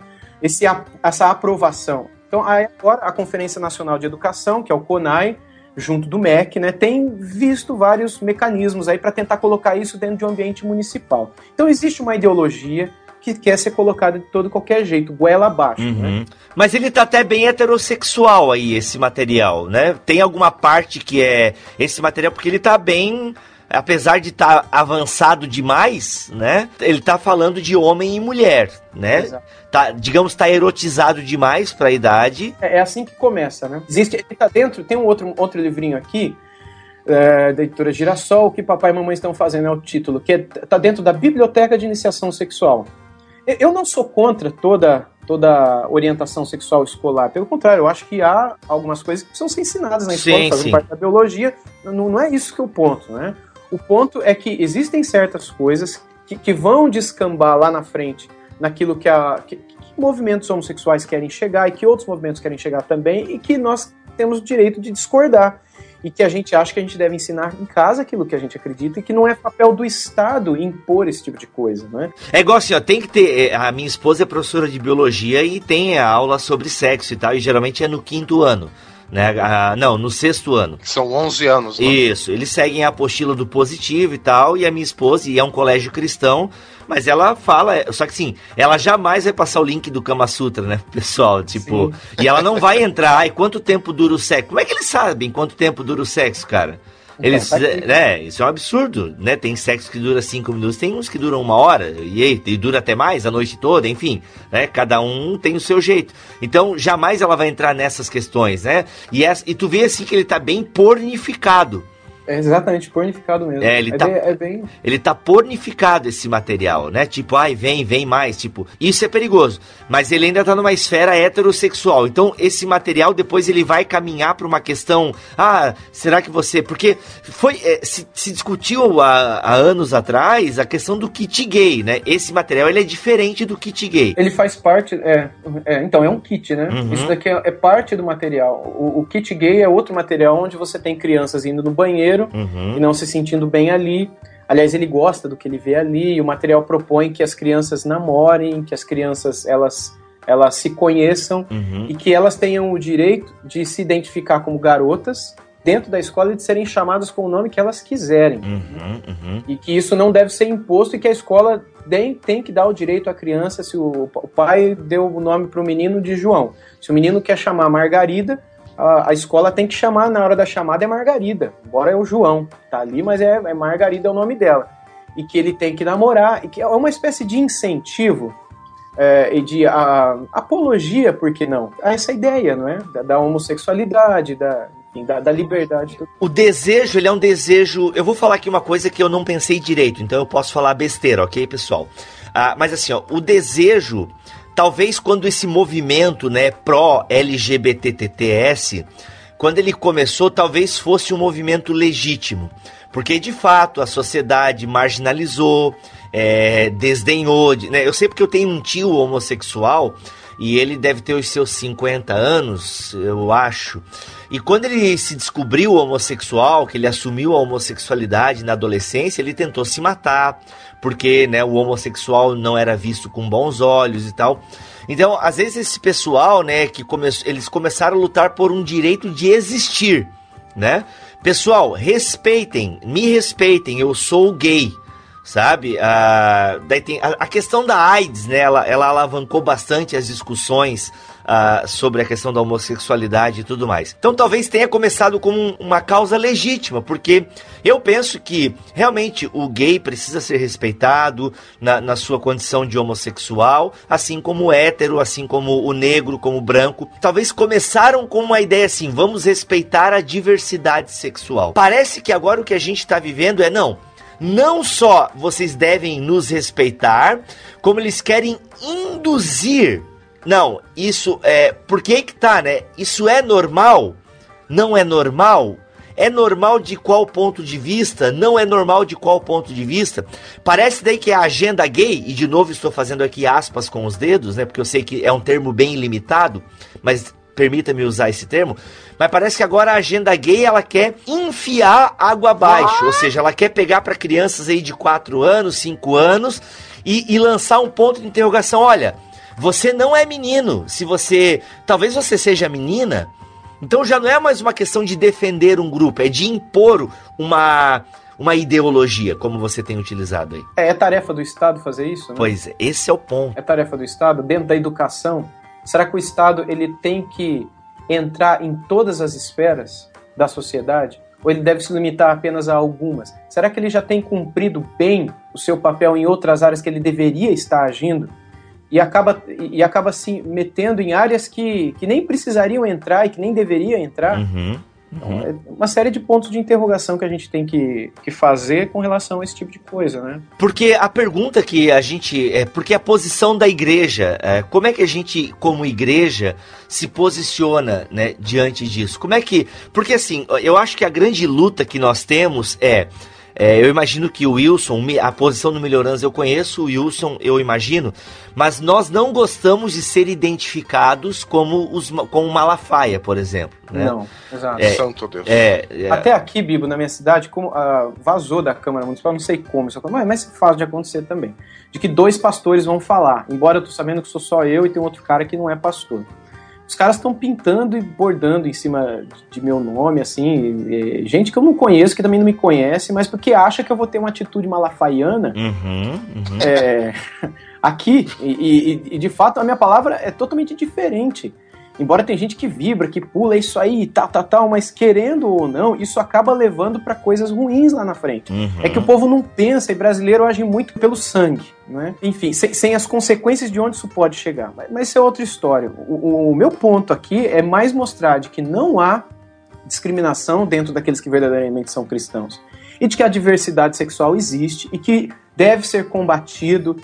esse, essa aprovação. Então, agora a Conferência Nacional de Educação, que é o CONAI, junto do MEC, né, tem visto vários mecanismos aí para tentar colocar isso dentro de um ambiente municipal. Então existe uma ideologia que quer ser colocada de todo qualquer jeito, goela abaixo, né? Uhum. Mas ele tá até bem heterossexual aí, esse material, né? Tem alguma parte que é esse material, porque ele tá bem. Apesar de estar avançado demais, né? Ele tá falando de homem e mulher, né? Exato. Tá, digamos, tá erotizado demais pra idade. É, é assim que começa, né? Existe, ele tá dentro, tem um outro, outro livrinho aqui, é, da editora Girassol, o que papai e mamãe estão fazendo, é o título, que é, tá dentro da Biblioteca de Iniciação Sexual. Eu- não sou contra toda, toda orientação sexual escolar, pelo contrário, eu acho que há algumas coisas que precisam ser ensinadas na escola, Sim, fazem sim. parte da biologia, não, não é isso que é o ponto, né? O ponto é que existem certas coisas que, que vão descambar lá na frente naquilo que, a, que, que movimentos homossexuais querem chegar e que outros movimentos querem chegar também e que nós temos o direito de discordar e que a gente acha que a gente deve ensinar em casa aquilo que a gente acredita e que não é papel do Estado impor esse tipo de coisa, né? É igual assim, ó, tem que ter. é, A minha esposa é professora de biologia e tem a aula sobre sexo e tal, e geralmente é no quinto ano. Né? Ah, não, no sexto ano. São 11 anos, né? Isso, eles seguem a apostila do positivo e tal, e a minha esposa, e é um colégio cristão, mas ela fala, é, só que assim, ela jamais vai passar o link do Kama Sutra, né, pessoal? Tipo, e ela não vai entrar, ai, quanto tempo dura o sexo? Como é que eles sabem quanto tempo dura o sexo, cara? Eles, Então, tá aqui. né, isso é um absurdo, né? Tem sexo que dura cinco minutos, tem uns que duram uma hora, e, e dura até mais, a noite toda, enfim, né? Cada um tem o seu jeito. Então, jamais ela vai entrar nessas questões, né? E, essa- e tu vê assim que ele tá bem pornificado. É exatamente pornificado mesmo. É, ele tá- bem, é bem- Ele tá pornificado esse material, né? Tipo, ai, vem, vem mais, tipo, isso é perigoso. Mas ele ainda tá numa esfera heterossexual. Então, esse material depois ele vai caminhar para uma questão, ah, será que você, porque foi é, se, se discutiu há, há anos atrás a questão do kit gay, né? Esse material ele é diferente do kit gay. Ele faz parte. É, é, então, é um kit, né? Uhum. Isso daqui é, é parte do material. O, o kit gay é outro material onde você tem crianças indo no banheiro Uhum. e não se sentindo bem ali. Aliás, ele gosta do que ele vê ali, e o material propõe que as crianças namorem, que as crianças elas elas se conheçam Uhum. e que elas tenham o direito de se identificar como garotas dentro da escola e de serem chamadas com o nome que elas quiserem. Uhum, uhum. E que isso não deve ser imposto e que a escola tem, tem que dar o direito à criança, se o, o pai deu o nome para o menino de João. Se o menino quer chamar Margarida, a, a escola tem que chamar, na hora da chamada é Margarida, embora é o João, tá ali, mas é, é Margarida é o nome dela. E que ele tem que namorar, e que é uma espécie de incentivo é, e de a- apologia, por que não? A essa ideia, não é? Da, da homossexualidade, da, da, da liberdade. O desejo, ele é um desejo. Eu vou falar aqui uma coisa que eu não pensei direito, então eu posso falar besteira, ok, pessoal? Ah, mas assim, ó, o desejo, talvez quando esse movimento, né, pró-LGBTTS, quando ele começou, talvez fosse um movimento legítimo. Porque de fato a sociedade marginalizou, é, desdenhou. de- né? Eu sei porque eu tenho um tio homossexual e ele deve ter os seus 50 anos, eu acho. E quando ele se descobriu homossexual, que ele assumiu a homossexualidade na adolescência, ele tentou se matar, porque né, o homossexual não era visto com bons olhos e tal. Então, às vezes esse pessoal, né, que come eles começaram a lutar por um direito de existir, né? Pessoal, respeitem, me respeitem, eu sou gay, sabe? Ah, daí tem a, a questão da AIDS, né? Ela, ela alavancou bastante as discussões ah, sobre a questão da homossexualidade e tudo mais. Então talvez tenha começado como um- uma causa legítima, porque eu penso que realmente o gay precisa ser respeitado na, na sua condição de homossexual, assim como o hétero, assim como o negro, como o branco. Talvez começaram com uma ideia assim: vamos respeitar a diversidade sexual. Parece que agora o que a gente está vivendo é não. Não só vocês devem nos respeitar, como eles querem induzir. Não, isso é. Por que que tá, né? Isso é normal? Não é normal? É normal de qual ponto de vista? Não é normal de qual ponto de vista? Parece daí que a agenda gay, e de novo estou fazendo aqui aspas com os dedos, né? Porque eu sei que é um termo bem limitado, mas permita-me usar esse termo. Mas parece que agora a agenda gay ela quer enfiar água abaixo, ou seja, ela quer pegar para crianças aí de 4 anos, 5 anos e, e lançar um ponto de interrogação. Olha, você não é menino. Se você. Talvez você seja menina. Então já não é mais uma questão de defender um grupo, é de impor uma, uma ideologia, como você tem utilizado aí. É, é tarefa do Estado fazer isso, né? Pois é, esse é o ponto. é tarefa do Estado dentro da educação. Será que o Estado ele tem que entrar em todas as esferas da sociedade ou ele deve se limitar apenas a algumas? Será que ele já tem cumprido bem o seu papel em outras áreas que ele deveria estar agindo e acaba e acaba se metendo em áreas que, que nem precisariam entrar e que nem deveria entrar? Uhum. Então, é uma série de pontos de interrogação que a gente tem que, que fazer com relação a esse tipo de coisa, né? Porque a pergunta que a gente. É, porque a posição da igreja, é, como é que a gente, como igreja, se posiciona né, diante disso? Como é que. Porque assim, eu acho que a grande luta que nós temos é. É, eu imagino que o Wilson, a posição do Melhorança eu conheço, o Wilson eu imagino, mas nós não gostamos de ser identificados como os como Malafaia, por exemplo. Né? Não, exato. Santo Deus. É, é, Até aqui, Bibo, na minha cidade, como ah, vazou da Câmara Municipal, não sei como, isso aconteceu, mas é fácil de acontecer também. De que dois pastores vão falar, embora eu tô sabendo que sou só eu e tem outro cara que não é pastor. Os caras estão pintando e bordando em cima de meu nome, assim, gente que eu não conheço, que também não me conhece, mas porque acha que eu vou ter uma atitude malafaiana Uhum, uhum. é, aqui, e, e- e, de fato a minha palavra é totalmente diferente. Embora tem gente que vibra, que pula isso aí e tal, tal, tal, mas querendo ou não, isso acaba levando para coisas ruins lá na frente. uhum. É que o povo não pensa e brasileiro age muito pelo sangue, né? Enfim, sem, sem as consequências de onde isso pode chegar. Mas, mas isso é outra história. O, o meu ponto aqui é mais mostrar de que não há discriminação dentro daqueles que verdadeiramente são cristãos. E de que a diversidade sexual existe e que deve ser combatido,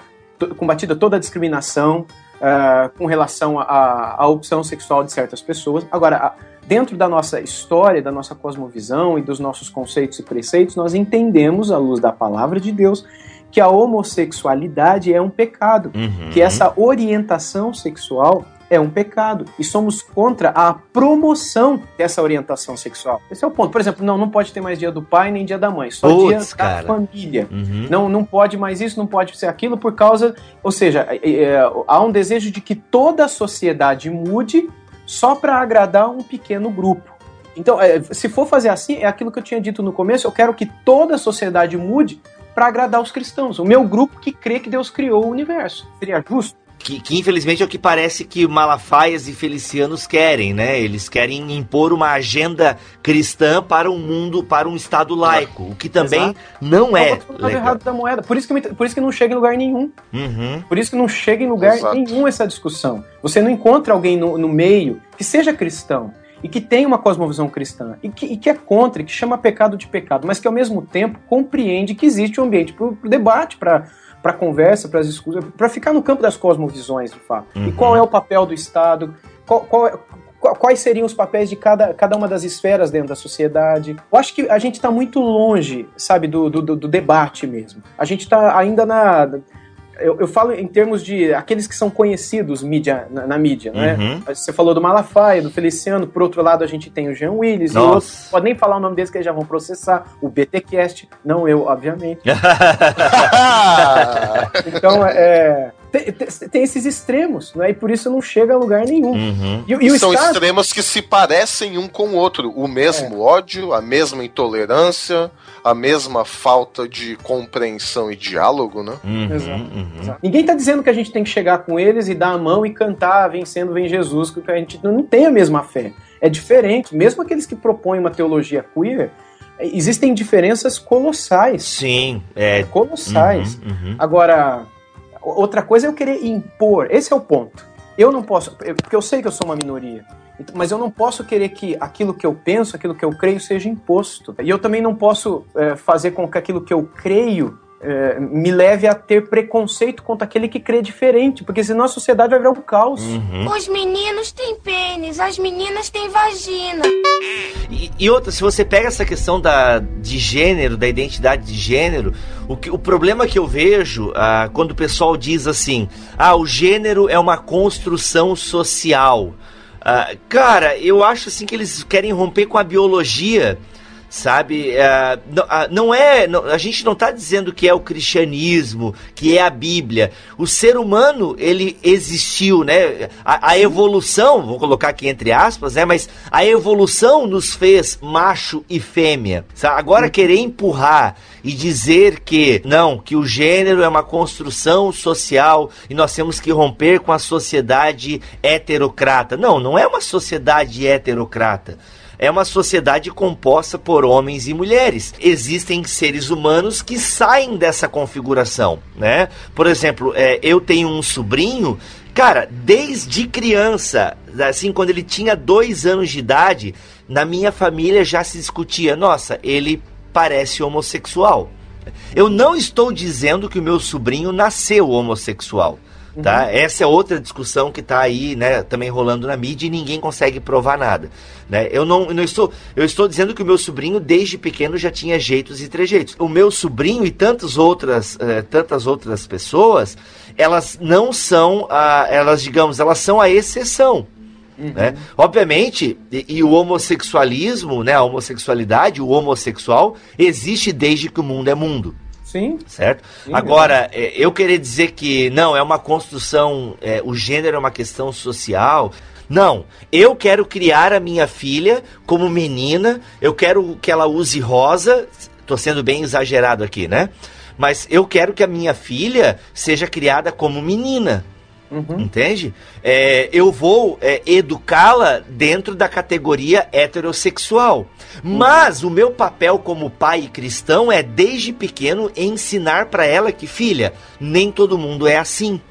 combatida toda a discriminação ah, com relação à à opção sexual de certas pessoas. Agora, a- dentro da nossa história, da nossa cosmovisão e dos nossos conceitos e preceitos, nós entendemos, à luz da palavra de Deus, que a homossexualidade é um pecado, Uhum. que essa orientação sexual é um pecado. E somos contra a promoção dessa orientação sexual. Esse é o ponto. Por exemplo, não, não pode ter mais dia do pai nem dia da mãe, só Puts, dia da cara. família. Uhum. Não, não pode mais isso, não pode ser aquilo, por causa. Ou seja, é, é, há um desejo de que toda a sociedade mude só para agradar um pequeno grupo. Então, é, se for fazer assim, é aquilo que eu tinha dito no começo, eu quero que toda a sociedade mude para agradar os cristãos, o meu grupo que crê que Deus criou o universo. Seria justo? Que, que, infelizmente é o que parece que Malafaias e Felicianos querem, né? Eles querem impor uma agenda cristã para um mundo, para um Estado laico, o que também Exato. não é o lado legal. errado da moeda. Por isso, que, por isso que não chega em lugar nenhum. Uhum. Por isso que não chega em lugar Exato. nenhum essa discussão. Você não encontra alguém no, no meio que seja cristão e que tenha uma cosmovisão cristã e que, e que é contra, e que chama pecado de pecado, mas que ao mesmo tempo compreende que existe um ambiente para o debate, para para conversa, para as discussões, para ficar no campo das cosmovisões, de fato. E Uhum. qual é o papel do Estado? Qual, qual é- quais seriam os papéis de cada, cada uma das esferas dentro da sociedade? Eu acho que a gente está muito longe, sabe, do, do- do debate mesmo. A gente está ainda na. Eu, eu falo em termos de aqueles que são conhecidos mídia, na, na mídia, né? Uhum. Você falou do Malafaia, do Feliciano, por outro lado a gente tem o Jean Willis, e Nossa. pode nem falar o nome deles que eles já vão processar, o BTcast, não eu, obviamente. Então, é, tem, tem- esses extremos, né? E por isso não chega a lugar nenhum. Uhum. E, e o São Estado, extremos que se parecem um com o outro. O mesmo ódio, a mesma intolerância, a mesma falta de compreensão e diálogo, né? Uhum, Exato, uhum. Exato. Ninguém tá dizendo que a gente tem que chegar com eles e dar a mão e cantar Vencendo Vem Jesus, porque a gente não tem a mesma fé. É diferente. Mesmo aqueles que propõem uma teologia queer, é, existem diferenças colossais. Sim, é. Colossais. Uhum, uhum. Agora, outra coisa é eu querer impor. Esse é o ponto. Eu não posso, porque eu sei que eu sou uma minoria, Então, mas eu não posso querer que aquilo que eu penso, aquilo que eu creio seja imposto. E eu também não posso é, fazer com que aquilo que eu creio é, me leve a ter preconceito contra aquele que crê diferente, porque senão a sociedade vai virar um caos. Uhum. Os meninos têm pênis, as meninas têm vagina. E, e outra, se você pega essa questão da, de gênero, da identidade de gênero, o, que, o problema que eu vejo ah, quando o pessoal diz assim: ah, o gênero é uma construção social. Ah, cara, eu acho assim que eles querem romper com a biologia. Sabe, Ah, não, ah, não é. não- a gente não está dizendo que é o cristianismo, que é a Bíblia. O ser humano, ele existiu, né? A, a evolução, vou colocar aqui entre aspas, né? Mas a evolução nos fez macho e fêmea. sabe? Agora querer empurrar e dizer que não, que o gênero é uma construção social e nós temos que romper com a sociedade heterocrata. Não, não é uma sociedade heterocrata é uma sociedade composta por homens e mulheres. Existem seres humanos que saem dessa configuração, né? Por exemplo, é, eu tenho um sobrinho, cara, desde criança, assim, quando ele tinha dois anos de idade, na minha família já se discutia, nossa, ele parece homossexual. Eu não estou dizendo que o meu sobrinho nasceu homossexual. Tá? Essa é outra discussão que está aí, né, também rolando na mídia e ninguém consegue provar nada, né? Eu não, eu não estou, eu estou dizendo que o meu sobrinho desde pequeno já tinha jeitos e trejeitos. O meu sobrinho e tantas outras, eh, tantas outras pessoas, elas não são, a, elas digamos, elas são a exceção. Né? Obviamente, e, e o homossexualismo, né, a homossexualidade, o homossexual, existe desde que o mundo é mundo Sim. certo? Sim, Agora, é, eu querer dizer que não, é uma construção, é, o gênero é uma questão social. Não, eu quero criar a minha filha como menina, eu quero que ela use rosa, tô sendo bem exagerado aqui, né? Mas eu quero que a minha filha seja criada como menina. Uhum. Entende? É, eu vou é, educá-la dentro da categoria heterossexual. Mas o meu papel como pai cristão é, desde pequeno, ensinar para ela que, filha, nem todo mundo é assim.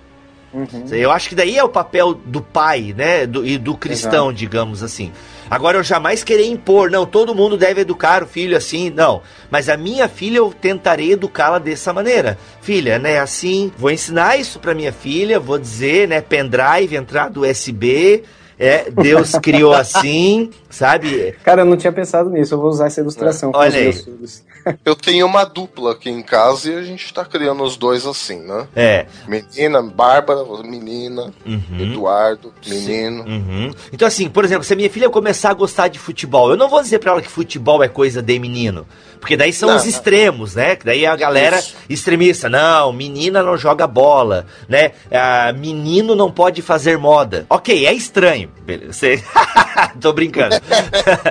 Uhum. Eu acho que daí é o papel do pai, né? do- e do cristão, digamos assim. Agora, eu jamais querer impor, não, todo mundo deve educar o filho assim, não. Mas a minha filha, eu tentarei educá-la dessa maneira. Filha, né, assim, vou ensinar isso pra minha filha, vou dizer, né, pendrive, entrada USB, É, Deus criou assim, sabe? Cara, eu não tinha pensado nisso, eu vou usar essa ilustração. com Olha aí. Eu tenho uma dupla aqui em casa e a gente tá criando os dois assim, né? É. Menina, Bárbara, menina, Eduardo, menino. Uhum. Então, assim, por exemplo, se a minha filha começar a gostar de futebol, eu não vou dizer pra ela que futebol é coisa de menino. Porque daí são Não, os não. extremos, né? Que daí a galera Isso. extremista. Não, menina não joga bola, né? Ah, menino não pode fazer moda. Ok, é estranho. Beleza. Você- Tô brincando.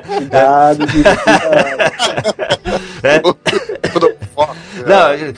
Cuidado, Bíblia, cuidado. Não,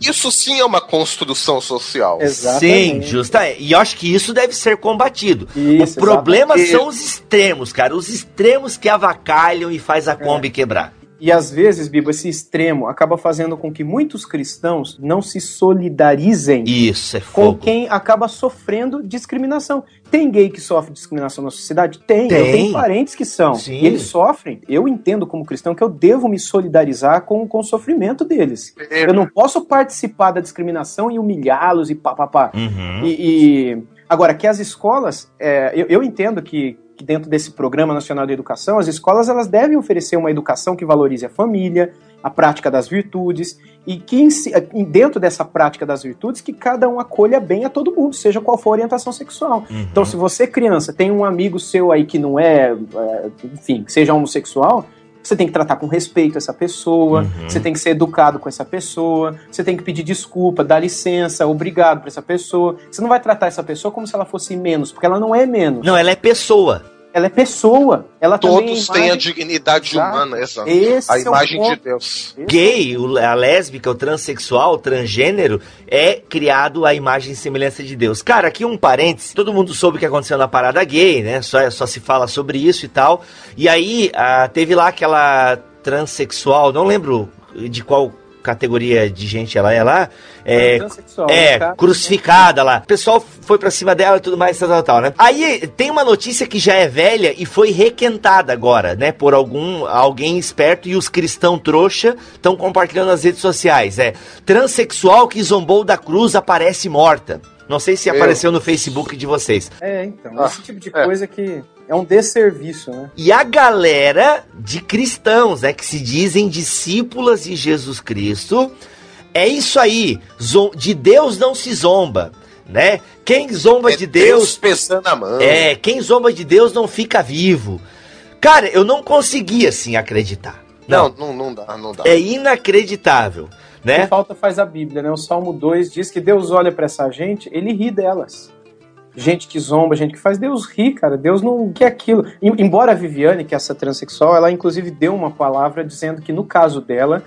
Isso sim é uma construção social. Sim, Exatamente. justa. E eu acho que isso deve ser combatido. Isso, o problema exatamente. são os extremos, cara. Os extremos que avacalham e faz a Kombi quebrar. E às vezes, Bibo, esse extremo acaba fazendo com que muitos cristãos não se solidarizem Isso, é com quem acaba sofrendo discriminação. Tem gay que sofre discriminação na sociedade? Tem. Tem. Eu tenho parentes que são. Sim. E eles sofrem. Eu entendo como cristão que eu devo me solidarizar com, com o sofrimento deles. Eu não posso participar da discriminação e humilhá-los e pá, pá, pá. Uhum. E, e- agora que as escolas, é, eu, eu entendo que, que dentro desse programa nacional de educação, as escolas elas devem oferecer uma educação que valorize a família, a prática das virtudes e que dentro dessa prática das virtudes que cada um acolha bem a todo mundo, seja qual for a orientação sexual. Uhum. Então, se você criança tem um amigo seu aí que não é, é, enfim, que seja homossexual você tem que tratar com respeito essa pessoa, Uhum. você tem que ser educado com essa pessoa, você tem que pedir desculpa, dar licença, obrigado pra essa pessoa. Você não vai tratar essa pessoa como se ela fosse menos, porque ela não é menos. Não, ela é pessoa. Ela é pessoa. Ela Todos é têm a dignidade Exato. humana, exato. Esse A é o imagem de ponto. Deus. Gay, a lésbica, o transexual, o transgênero é criado à imagem e semelhança de Deus. Cara, aqui um parênteses, todo mundo soube o que aconteceu na parada gay, né? Só, só se fala sobre isso e tal. E aí, ah, teve lá aquela transexual, não lembro de qual categoria de gente ela é lá. É, Transexual, é, tá? crucificada lá. O pessoal foi pra cima dela e tudo mais, tal, tal, tal, né? Aí tem uma notícia que já é velha e foi requentada agora, né? Por algum alguém esperto e os cristãos trouxa estão compartilhando nas redes sociais. É, transexual que zombou da cruz aparece morta. Não sei se Meu apareceu no Facebook de vocês. É, então, Ah, esse tipo de é. coisa que é um desserviço, né? E a galera de cristãos, né, que se dizem discípulas de Jesus Cristo, é isso aí. Zom- De Deus não se zomba, né? Quem zomba É de Deus pesando a mão. É, quem zomba de Deus não fica vivo. Cara, eu não consegui assim acreditar. Não, Não, não, não dá, não dá. é inacreditável, Que né? falta faz a Bíblia, né? O Salmo 2 diz que Deus olha pra essa gente, ele ri delas. Gente que zomba, gente que faz, Deus ri, cara. Deus não quer aquilo. Em- Embora a Viviane, que é essa transexual, ela inclusive deu uma palavra dizendo que no caso dela,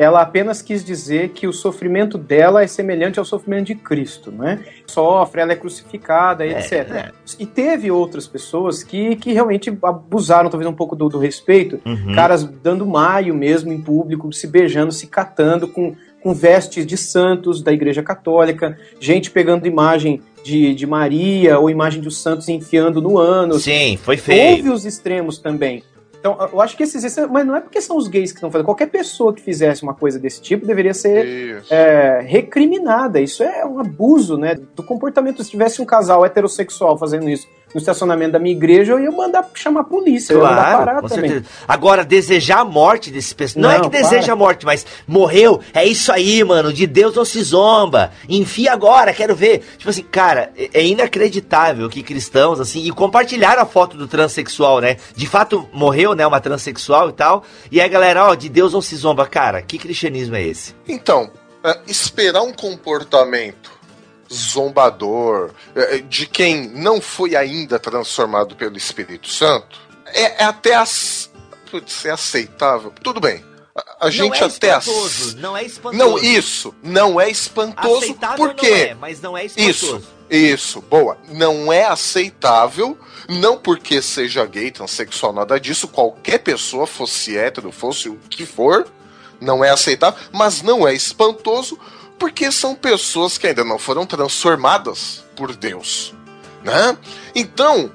ela apenas quis dizer que o sofrimento dela é semelhante ao sofrimento de Cristo, né? Sofre, ela é crucificada, etc. E teve outras pessoas que, que realmente abusaram, talvez, um pouco do, do respeito, Uhum. caras dando maio mesmo em público, se beijando, se catando com, com vestes de santos da Igreja Católica, gente pegando imagem de, de Maria ou imagem dos santos enfiando no ânus. Sim, foi feio. Houve os extremos também. Então, eu acho que esses mas não é porque são os gays que estão fazendo. Qualquer pessoa que fizesse uma coisa desse tipo deveria ser é, recriminada. Isso é um abuso, né? Do comportamento. Se tivesse um casal heterossexual fazendo isso no estacionamento da minha igreja, eu ia mandar chamar a polícia. eu ia mandar Claro, parar com também. certeza. Agora, desejar a morte desse pessoal. Não, é Não, que deseja para. a morte, mas morreu. É isso aí, mano. De Deus não se zomba. Enfia agora, quero ver. Tipo assim, cara, é é inacreditável que cristãos, assim, e compartilharam a foto do transexual, né? De fato, morreu, né? Uma transexual e tal. E aí, galera, ó, de Deus não se zomba. Cara, que cristianismo é esse? Então, é, esperar um comportamento zombador é, de quem não foi ainda transformado pelo Espírito Santo é, é até as, putz, é aceitável. Tudo bem. A, a gente é até espantoso, ace- não é espantoso. Não, isso não é espantoso Aceitável por não é, mas não é espantoso. Isso, isso, boa. Não é aceitável, não porque seja gay, transexual, nada disso. Qualquer pessoa, fosse hétero, fosse o que for, não é aceitável, mas não é espantoso porque são pessoas que ainda não foram transformadas por Deus, né? Então,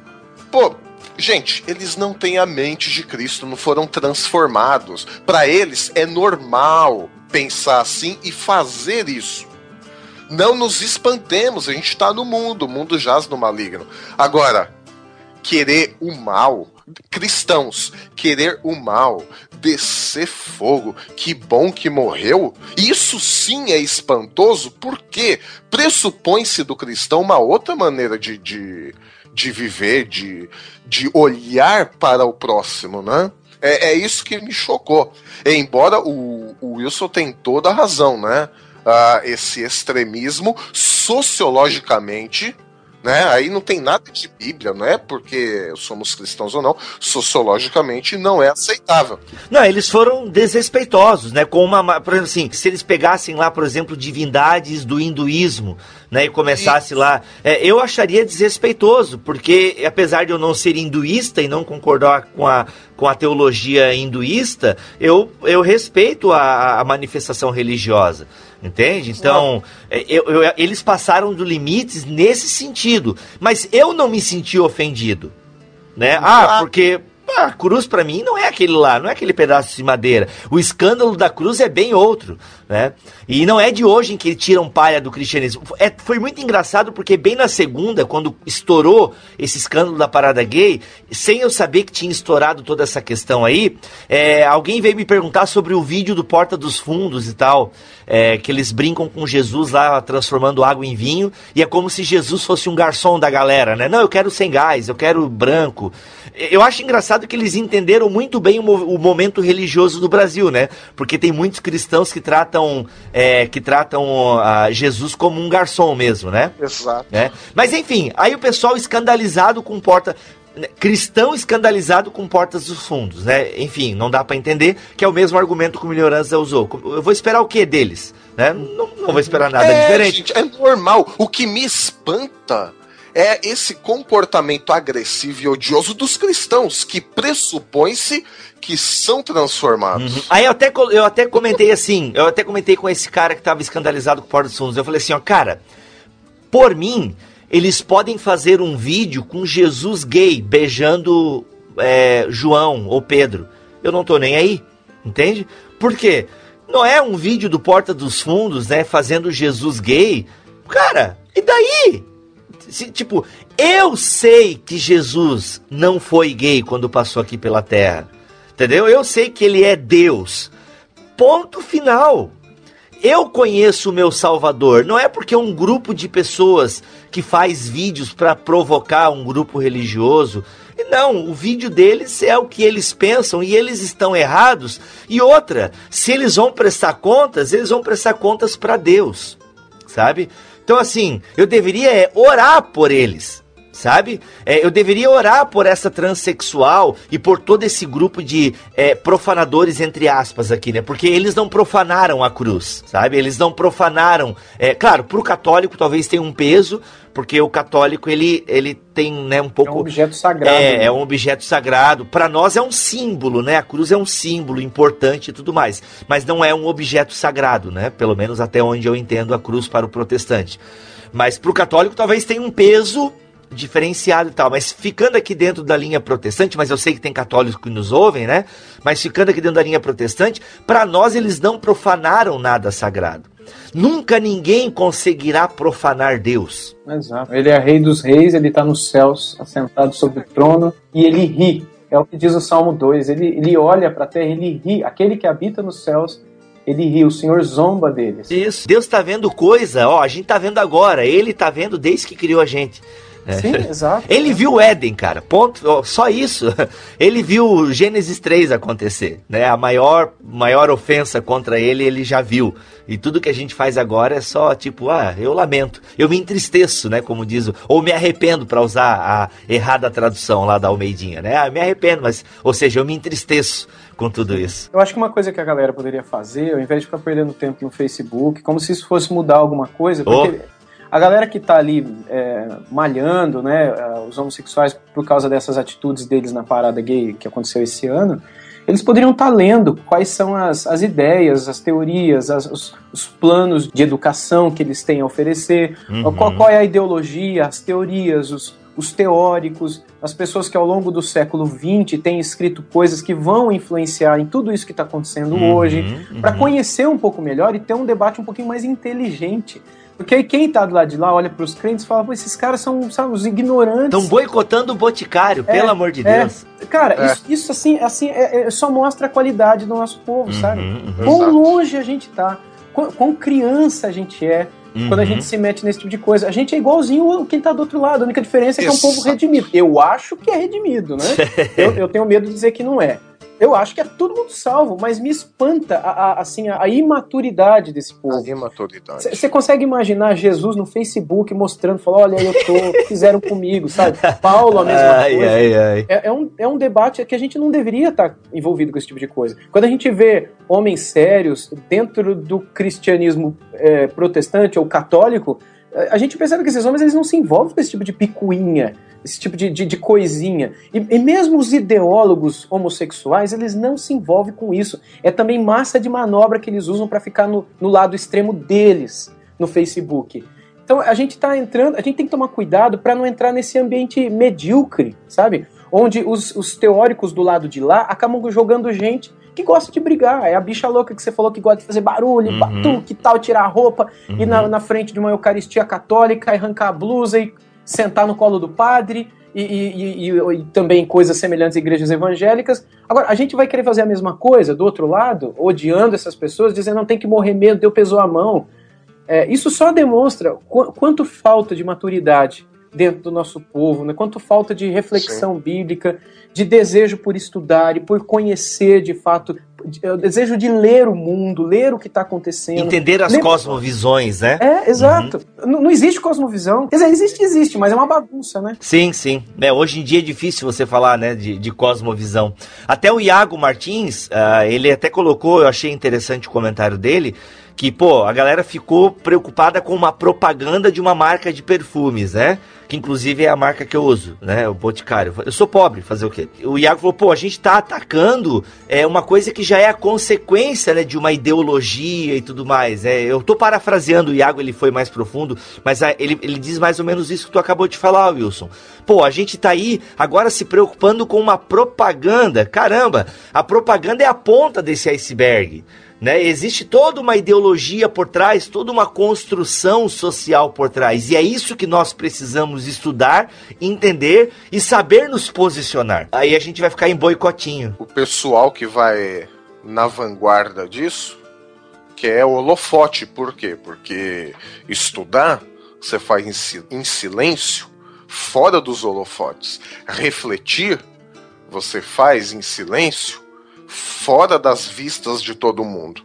pô, gente, eles não têm a mente de Cristo, não foram transformados. Para eles é normal pensar assim e fazer isso. Não nos espantemos, a gente está no mundo, o mundo jaz no maligno. Agora, querer o mal, cristãos querer o mal, descer fogo, que bom que morreu, isso sim é espantoso, porque pressupõe-se do cristão uma outra maneira de, de, de viver, de, de olhar para o próximo, né? É, é isso que me chocou. Embora o, o Wilson tem toda a razão, né? Ah, esse extremismo sociologicamente né? Aí não tem nada de Bíblia, não é porque somos cristãos ou não, sociologicamente não é aceitável. Não, eles foram desrespeitosos, né? Com uma, por exemplo, assim, se eles pegassem lá, por exemplo, divindades do hinduísmo, né, e começasse Isso. lá, é, eu acharia desrespeitoso, porque apesar de eu não ser hinduísta e não concordar com a, com a teologia hinduísta, eu, eu respeito a, a manifestação religiosa. Entende? Então, é, eu- eu- eles passaram do limites nesse sentido. Mas eu não me senti ofendido. Né? Ah, porque a cruz pra mim não é aquele lá, não é aquele pedaço de madeira. O escândalo da cruz é bem outro, né? E não é de hoje em que tiram palha do cristianismo. É, foi muito engraçado porque bem na segunda, quando estourou esse escândalo da parada gay, sem eu saber que tinha estourado toda essa questão aí, é, alguém veio me perguntar sobre o vídeo do Porta dos Fundos e tal, é, que eles brincam com Jesus lá transformando água em vinho, e é como se Jesus fosse um garçom da galera, né? Não, eu quero sem gás, eu quero branco. Eu acho engraçado que eles entenderam muito bem o, o momento religioso do Brasil, né? Porque tem muitos cristãos que tratam, é, que tratam ah, Jesus como um garçom mesmo, né? Exato. né? Mas enfim, aí o pessoal escandalizado com porta. né, Cristão escandalizado com portas dos fundos, né? Enfim, não dá pra entender que é o mesmo argumento que o Melhorança usou. Eu vou esperar o que deles? Né? Não, não vou esperar nada é, diferente. gente, é normal. O que me espanta é esse comportamento agressivo e odioso dos cristãos, que pressupõe-se que são transformados. Uhum. Aí eu até, eu até comentei assim, eu até comentei com esse cara que tava escandalizado com o Porta dos Fundos. Eu falei assim, ó, cara, por mim, eles podem fazer um vídeo com Jesus gay beijando é, João ou Pedro. Eu não tô nem aí, entende? Por quê? Não é um vídeo do Porta dos Fundos, né, fazendo Jesus gay. Cara, e daí? Se, tipo, eu sei que Jesus não foi gay quando passou aqui pela terra. Entendeu? Eu sei que ele é Deus. Ponto final. Eu conheço o meu Salvador. Não é porque um grupo de pessoas que faz vídeos para provocar um grupo religioso. Não, o vídeo deles é o que eles pensam e eles estão errados. E outra, se eles vão prestar contas, eles vão prestar contas para Deus, sabe? Então assim, eu deveria é, orar por eles sabe? É, eu deveria orar por essa transexual e por todo esse grupo de é, profanadores, entre aspas, aqui, né? Porque eles não profanaram a cruz, sabe? Eles não profanaram. É, claro, pro católico talvez tenha um peso, porque o católico ele, ele tem né, um É pouco. um objeto sagrado. É, né? é um objeto sagrado. Para nós é um símbolo, né? A cruz é um símbolo importante e tudo mais. Mas não é um objeto sagrado, né? Pelo menos até onde eu entendo a cruz para o protestante. Mas para o católico talvez tenha um peso diferenciado e tal. Mas ficando aqui dentro da linha protestante, mas eu sei que tem católicos que nos ouvem, né? Mas ficando aqui dentro da linha protestante, para nós eles não profanaram nada sagrado. Nunca ninguém conseguirá profanar Deus. Exato. Ele é rei dos reis, ele está nos céus, assentado sobre o trono, e ele ri. É o que diz o Salmo 2. Ele, ele olha para a terra, ele ri. Aquele que habita nos céus, ele ri. O Senhor zomba deles. Isso. Deus tá vendo coisa, ó, a gente tá vendo agora, ele tá vendo desde que criou a gente. Sim, exato. Ele viu o Éden, cara. Ponto. ó, Só isso. Ele viu Gênesis 3 acontecer, né? A maior, maior ofensa contra ele, ele já viu. E tudo que a gente faz agora é só tipo, ah, eu lamento. Eu me entristeço, né? Como diz. Ou me arrependo, para usar a errada tradução lá da Almeidinha, né? Ah, me arrependo, mas. Ou seja, eu me entristeço com tudo isso. Eu acho que uma coisa que a galera poderia fazer, ao invés de ficar perdendo tempo no Facebook, como se isso fosse mudar alguma coisa, porque a galera que tá ali é, malhando, né, eh, os homossexuais, por causa dessas atitudes deles na parada gay que aconteceu esse ano, eles poderiam estar lendo quais são as, as ideias, as teorias, as- os, os planos de educação que eles têm a oferecer, Uhum. qual, qual é a ideologia, as teorias, os, os teóricos, as pessoas que ao longo do século XX têm escrito coisas que vão influenciar em tudo isso que está acontecendo Uhum, hoje, uhum. para conhecer um pouco melhor e ter um debate um pouquinho mais inteligente. Porque aí quem tá do lado de lá olha pros crentes e fala, pô, esses caras são, sabe, os ignorantes. Estão boicotando o Boticário, pelo amor de é. Deus. Cara, É. isso, isso, assim, assim é- é- só mostra a qualidade do nosso povo, sabe? Uhum, uhum. Quão Exato. longe a gente tá, quão, quão criança a gente é quando a Uhum. gente se mete nesse tipo de coisa. A gente é igualzinho quem tá do outro lado, a única diferença é que é um povo Exato. redimido. Eu acho que é redimido, né? eu, eu tenho medo de dizer que não é. Eu acho que é todo mundo salvo, mas me espanta a, a- assim, a, a imaturidade desse povo. A imaturidade. Você consegue imaginar Jesus no Facebook mostrando, falando, olha, eu tô, fizeram comigo, sabe? Paulo, a mesma Ai, coisa. ai, ai. É, é um, é um debate que a gente não deveria estar envolvido com esse tipo de coisa. Quando a gente vê homens sérios dentro do cristianismo é, protestante ou católico, a gente percebe que esses homens eles não se envolvem com esse tipo de picuinha, esse tipo de, de, de coisinha. E, e mesmo os ideólogos homossexuais, eles não se envolvem com isso. É também massa de manobra que eles usam para ficar no, no lado extremo deles no Facebook. Então a gente tá entrando, a gente tem que tomar cuidado para não entrar nesse ambiente medíocre, sabe? Onde os, os teóricos do lado de lá acabam jogando gente que gosta de brigar. É a bicha louca que você falou que gosta de fazer barulho, Uhum. batuque e tal, tirar a roupa, Uhum. ir na, na frente de uma Eucaristia católica, e arrancar a blusa e sentar no colo do padre. E, e- e- e- também coisas semelhantes a igrejas evangélicas. Agora, a gente vai querer fazer a mesma coisa do outro lado, odiando essas pessoas, dizendo não tem que morrer medo, Deus pesou a mão. É, isso só demonstra qu- quanto falta de maturidade dentro do nosso povo, né? quanto falta de reflexão bíblica, de desejo por estudar e por conhecer de fato, de- o desejo de ler o mundo, ler o que está acontecendo. Entender as Lembra- cosmovisões, né? É, exato. Não, não existe cosmovisão. Quer dizer, existe, existe, mas é uma bagunça, né? Sim, sim. É, hoje em dia é difícil você falar, né, de, de cosmovisão. Até o Iago Martins, ah, ele até colocou, eu achei interessante o comentário dele, que, pô, a galera ficou preocupada com uma propaganda de uma marca de perfumes, né? Que inclusive é a marca que eu uso, né? O Boticário. Eu sou pobre, fazer o quê? O Iago falou, pô, a gente tá atacando é, uma coisa que já é a consequência, né, de uma ideologia e tudo mais. É, eu tô parafraseando o Iago, ele foi mais profundo, mas ah, ele, ele diz mais ou menos isso que tu acabou de falar, Wilson. Pô, a gente tá aí agora se preocupando com uma propaganda. Caramba, a propaganda é a ponta desse iceberg. Né? Existe toda uma ideologia por trás, toda uma construção social por trás. E é isso que nós precisamos estudar, entender e saber nos posicionar. Aí a gente vai ficar em boicotinho. O pessoal que vai na vanguarda disso, que é o holofote. Por quê? Porque estudar você faz em silêncio, fora dos holofotes. Refletir você faz em silêncio, fora das vistas de todo mundo.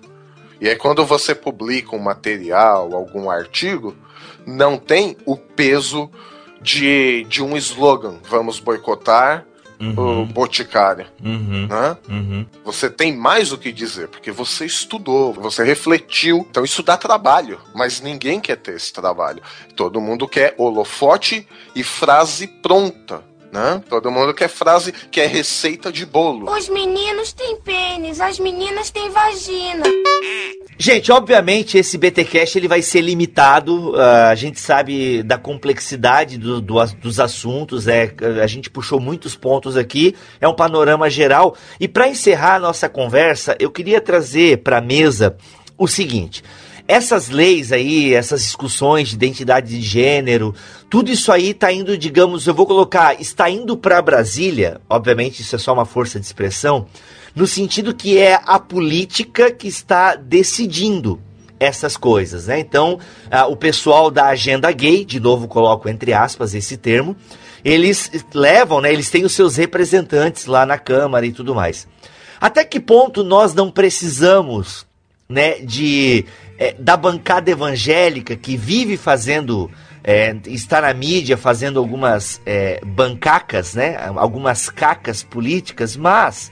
E aí quando você publica um material, algum artigo, não tem o peso de, de um slogan. Vamos boicotar o Boticário. Uhum, Né? uhum. Você tem mais o que dizer, porque você estudou, você refletiu. Então isso dá trabalho, mas ninguém quer ter esse trabalho. Todo mundo quer holofote e frase pronta. Né? Todo mundo quer frase, quer receita de bolo. Os meninos têm pênis, as meninas têm vagina. Gente, obviamente esse BTcast ele vai ser limitado. ah, a gente sabe da complexidade do- do dos assuntos. É, a gente puxou muitos pontos aqui. É um panorama geral. E para encerrar a nossa conversa, eu queria trazer para a mesa o seguinte. Essas leis aí, essas discussões de identidade de gênero, tudo isso aí tá indo, digamos, eu vou colocar, está indo para Brasília. Obviamente isso é só uma força de expressão no sentido que é a política que está decidindo essas coisas, né? Então, o pessoal da agenda gay, de novo coloco entre aspas esse termo, eles levam, né? Eles têm os seus representantes lá na Câmara e tudo mais. Até que ponto nós não precisamos, né, de eh, da bancada evangélica que vive fazendo é, está na mídia fazendo algumas é, bancacas, né? Algumas cacas políticas, mas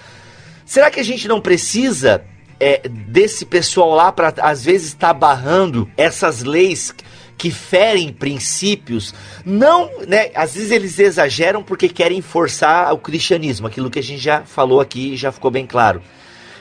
Será que a gente não precisa é, desse pessoal lá para às vezes estar barrando essas leis que ferem princípios? Não, né? Às vezes eles exageram porque querem forçar o cristianismo, aquilo que a gente já falou aqui já ficou bem claro.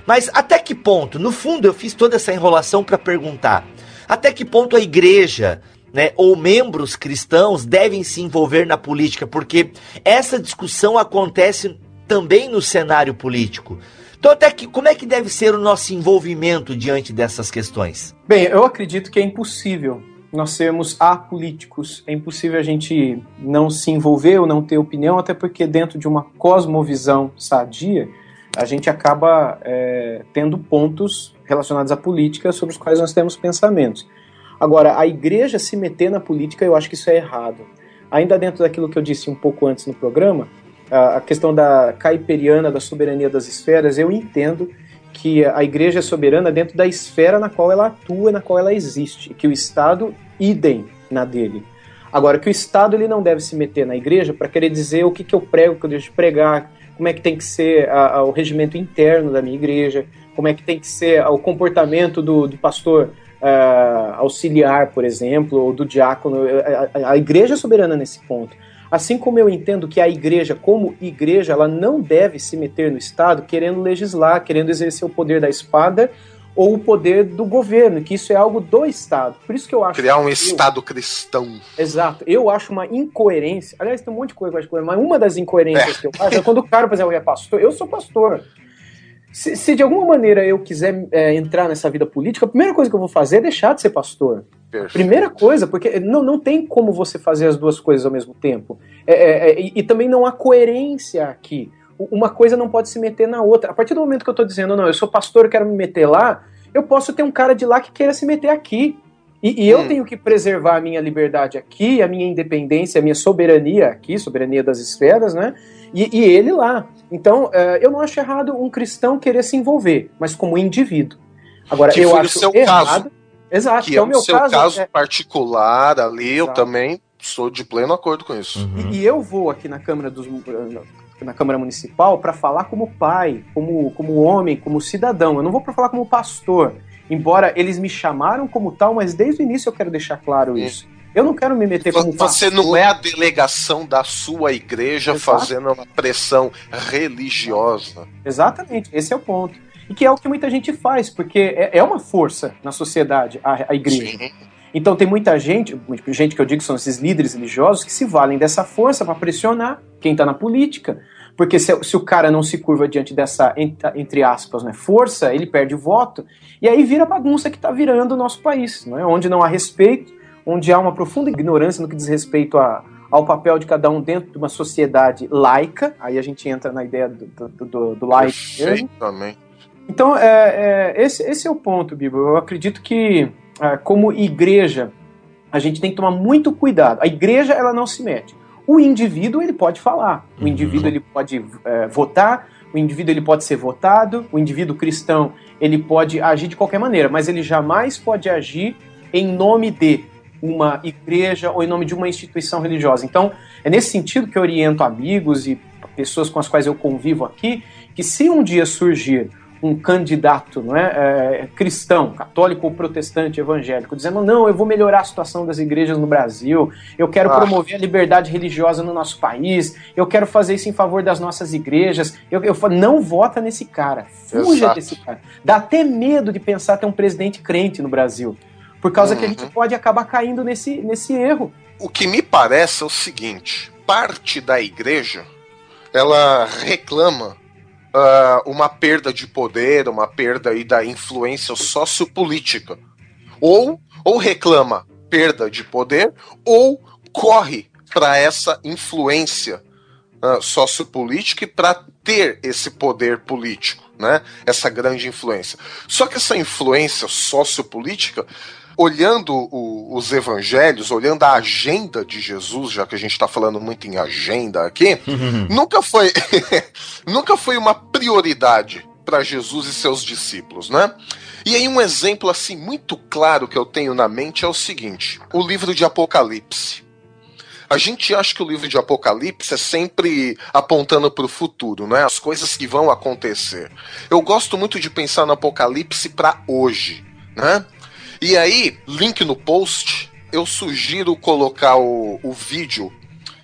Mas até que ponto? No fundo, eu fiz toda essa enrolação para perguntar: até que ponto a igreja né, ou membros cristãos devem se envolver na política? Porque essa discussão acontece também no cenário político. Então, até que, como é que deve ser o nosso envolvimento diante dessas questões? Bem, eu acredito que é impossível nós sermos apolíticos. É impossível a gente não se envolver ou não ter opinião, até porque dentro de uma cosmovisão sadia, a gente acaba é, tendo pontos relacionados à política sobre os quais nós temos pensamentos. Agora, a igreja se meter na política, eu acho que isso é errado. Ainda dentro daquilo que eu disse um pouco antes no programa, a questão da caiperiana, da soberania das esferas, eu entendo que a igreja é soberana dentro da esfera na qual ela atua, na qual ela existe, que o Estado, idem na dele. Agora, que o Estado ele não deve se meter na igreja para querer dizer o que, que eu prego, o que eu deixo de pregar, como é que tem que ser a- a- o regimento interno da minha igreja, como é que tem que ser o comportamento do, do pastor ah, auxiliar, por exemplo, ou do diácono. A- a igreja é soberana nesse ponto. Assim como eu entendo que a igreja, como igreja, ela não deve se meter no Estado querendo legislar, querendo exercer o poder da espada ou o poder do governo, que isso é algo do Estado. Por isso que eu acho Criar um eu- Estado cristão. Exato. Eu acho uma incoerência. Aliás, tem um monte de coisa que eu acho mas uma das incoerências que eu acho é quando o cara, por exemplo, é pastor. Eu sou pastor. Se, se de alguma maneira eu quiser é, entrar nessa vida política, a primeira coisa que eu vou fazer é deixar de ser pastor. Perfeito. Primeira coisa, porque não, não tem como você fazer as duas coisas ao mesmo tempo. É, é, é, e, e também não há coerência aqui. Uma coisa não pode se meter na outra. A partir do momento que eu estou dizendo, não, eu sou pastor, eu quero me meter lá, eu posso ter um cara de lá que queira se meter aqui. E, e eu Hum. tenho que preservar a minha liberdade aqui, a minha independência, a minha soberania aqui, soberania das esferas, né? E, e ele lá. Então, eh, eu não acho errado um cristão querer se envolver, mas como indivíduo. Agora, Que eu foi o acho seu errado. caso. Exato, Que que é é o meu seu caso, caso. é- particular ali, eu Exato. também sou de pleno acordo com isso. Uhum. E, e eu vou aqui na Câmara dos na Câmara Municipal para falar como pai, como, como homem, como cidadão. Eu não vou para falar como pastor. Embora eles me chamaram como tal, mas desde o início eu quero deixar claro isso. Eu não quero me meter como Você pastor. não é a delegação da sua igreja Exato. fazendo uma pressão religiosa. Exatamente, esse é o ponto. E que é o que muita gente faz, porque é, é uma força na sociedade, a, a igreja. Sim. Então tem muita gente, gente que eu digo que são esses líderes religiosos, que se valem dessa força para pressionar quem está na política. Porque se, se o cara não se curva diante dessa, ent- entre aspas, né, força, ele perde o voto. E aí vira a bagunça que está virando o nosso país, não é? onde não há respeito, onde há uma profunda ignorância no que diz respeito a, ao papel de cada um dentro de uma sociedade laica. Aí a gente entra na ideia do, do, do, do laico. Perfeitamente. Então, é, é, esse, esse é o ponto, Bibo. Eu acredito que, como igreja, a gente tem que tomar muito cuidado. A igreja, ela não se mete. O indivíduo, ele pode falar. O Uhum. indivíduo, ele pode é, votar. O indivíduo, ele pode ser votado. O indivíduo cristão, ele pode agir de qualquer maneira. Mas ele jamais pode agir em nome de uma igreja ou em nome de uma instituição religiosa. Então, é nesse sentido que eu oriento amigos e pessoas com as quais eu convivo aqui, que se um dia surgir um candidato não é, é, cristão, católico ou protestante, evangélico, dizendo não, eu vou melhorar a situação das igrejas no Brasil, eu quero Ah. promover a liberdade religiosa no nosso país, eu quero fazer isso em favor das nossas igrejas, eu, eu não vota nesse cara, fuja Exato. desse cara. Dá até medo de pensar ter um presidente crente no Brasil, por causa que a gente Uhum. pode acabar caindo nesse, nesse erro. O que me parece é o seguinte: parte da igreja ela reclama ah, uma perda de poder, uma perda aí da influência sociopolítica. Ou, ou reclama perda de poder, ou corre para essa influência ah, sociopolítica e para ter esse poder político, né? Essa grande influência. Só que essa influência sociopolítica olhando o- os evangelhos, olhando a agenda de Jesus, já que a gente está falando muito em agenda aqui, nunca foi nunca foi uma prioridade para Jesus e seus discípulos, né? E aí um exemplo assim muito claro que eu tenho na mente é o seguinte: o livro de Apocalipse. A gente acha que o livro de Apocalipse é sempre apontando para o futuro, né? As coisas que vão acontecer. Eu gosto muito de pensar no Apocalipse para hoje, né? E aí, link no post, eu sugiro colocar o, o vídeo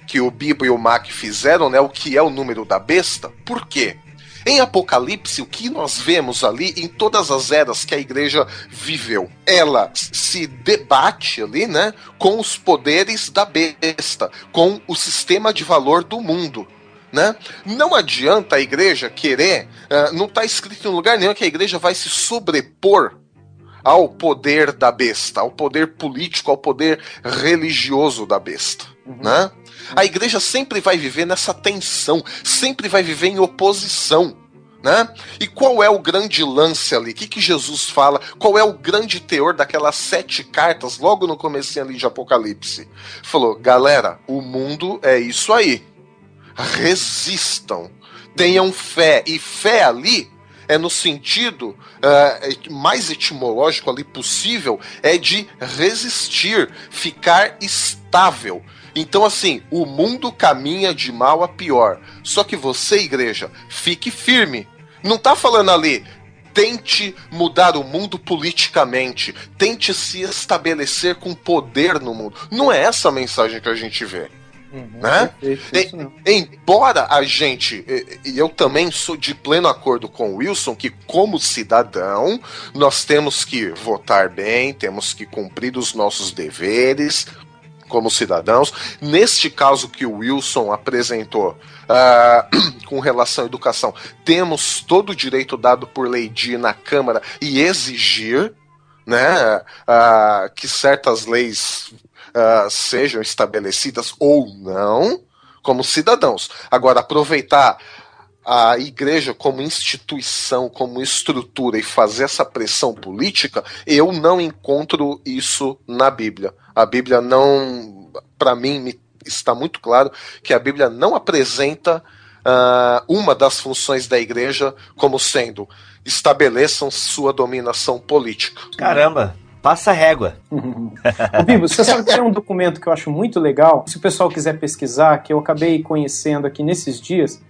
que o Bibo e o Mac fizeram, né? O que é o número da besta. Por quê? Em Apocalipse, o que nós vemos ali em todas as eras que a igreja viveu? Ela se debate ali, né? Com os poderes da besta, com o sistema de valor do mundo. Né? Não adianta a igreja querer, ah, não está escrito em lugar nenhum que a igreja vai se sobrepor ao poder da besta, ao poder político, ao poder religioso da besta, né? A igreja sempre vai viver nessa tensão, sempre vai viver em oposição. Né? E qual é o grande lance ali? O que, que Jesus fala? Qual é o grande teor daquelas sete cartas logo no começo ali de Apocalipse? Falou, galera, o mundo é isso aí. Resistam, tenham fé. E fé ali é no sentido eh, mais etimológico ali possível, é de resistir, ficar estável. Então, assim, o mundo caminha de mal a pior. Só que você, igreja, fique firme. Não tá falando ali. Tente mudar o mundo politicamente. Tente se estabelecer com poder no mundo. Não é essa a mensagem que a gente vê. Né? Perfeito. E- embora a gente, e eu também sou de pleno acordo com o Wilson, que como cidadão, nós temos que votar bem, temos que cumprir os nossos deveres como cidadãos. Neste caso que o Wilson apresentou ah, com relação à educação, temos todo o direito dado por lei de ir na Câmara e exigir né, ah, que certas leis ah, sejam estabelecidas ou não como cidadãos. Agora, aproveitar a igreja como instituição, como estrutura e fazer essa pressão política, eu não encontro isso na Bíblia. A Bíblia não, para mim, está muito claro que a Bíblia não apresenta ah, uma das funções da igreja como sendo estabeleçam sua dominação política. Caramba, passa régua. Ô, Bibo, você sabe que tem um documento que eu acho muito legal, se o pessoal quiser pesquisar, que eu acabei conhecendo aqui nesses dias,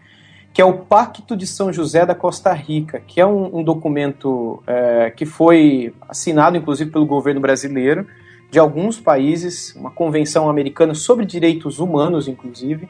que é o Pacto de São José da Costa Rica, que é um, um documento é, que foi assinado, inclusive, pelo governo brasileiro, de alguns países, uma convenção americana sobre direitos humanos, inclusive,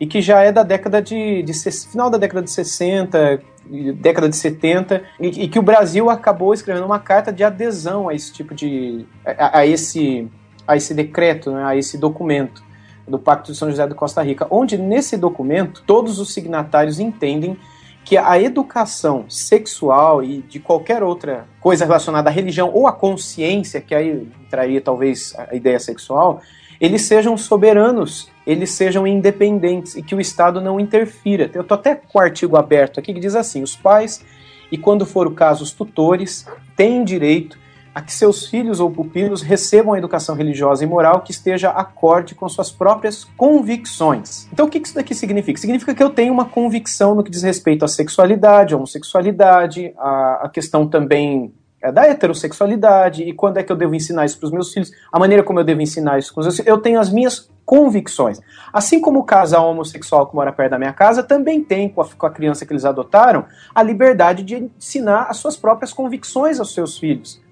e que já é da década de, de final da década de 60, e década de 70, e, e que o Brasil acabou escrevendo uma carta de adesão a esse tipo de a, a esse a esse decreto, né, a esse documento do Pacto de São José da Costa Rica, onde nesse documento todos os signatários entendem que a educação sexual e de qualquer outra coisa relacionada à religião ou à consciência, que aí traria talvez a ideia sexual, eles sejam soberanos, eles sejam independentes e que o Estado não interfira. Eu tô até com o artigo aberto aqui que diz assim: os pais e quando for o caso os tutores têm direito a que seus filhos ou pupilos recebam a educação religiosa e moral que esteja acorde com suas próprias convicções. Então, o que isso daqui significa? Significa que eu tenho uma convicção no que diz respeito à sexualidade, à homossexualidade, à questão também é, da heterossexualidade e quando é que eu devo ensinar isso para os meus filhos, a maneira como eu devo ensinar isso com os meus filhos. Eu tenho as minhas convicções. Assim como o casal homossexual que mora perto da minha casa também tem, com a, com a criança que eles adotaram, a liberdade de ensinar as suas próprias convicções aos seus filhos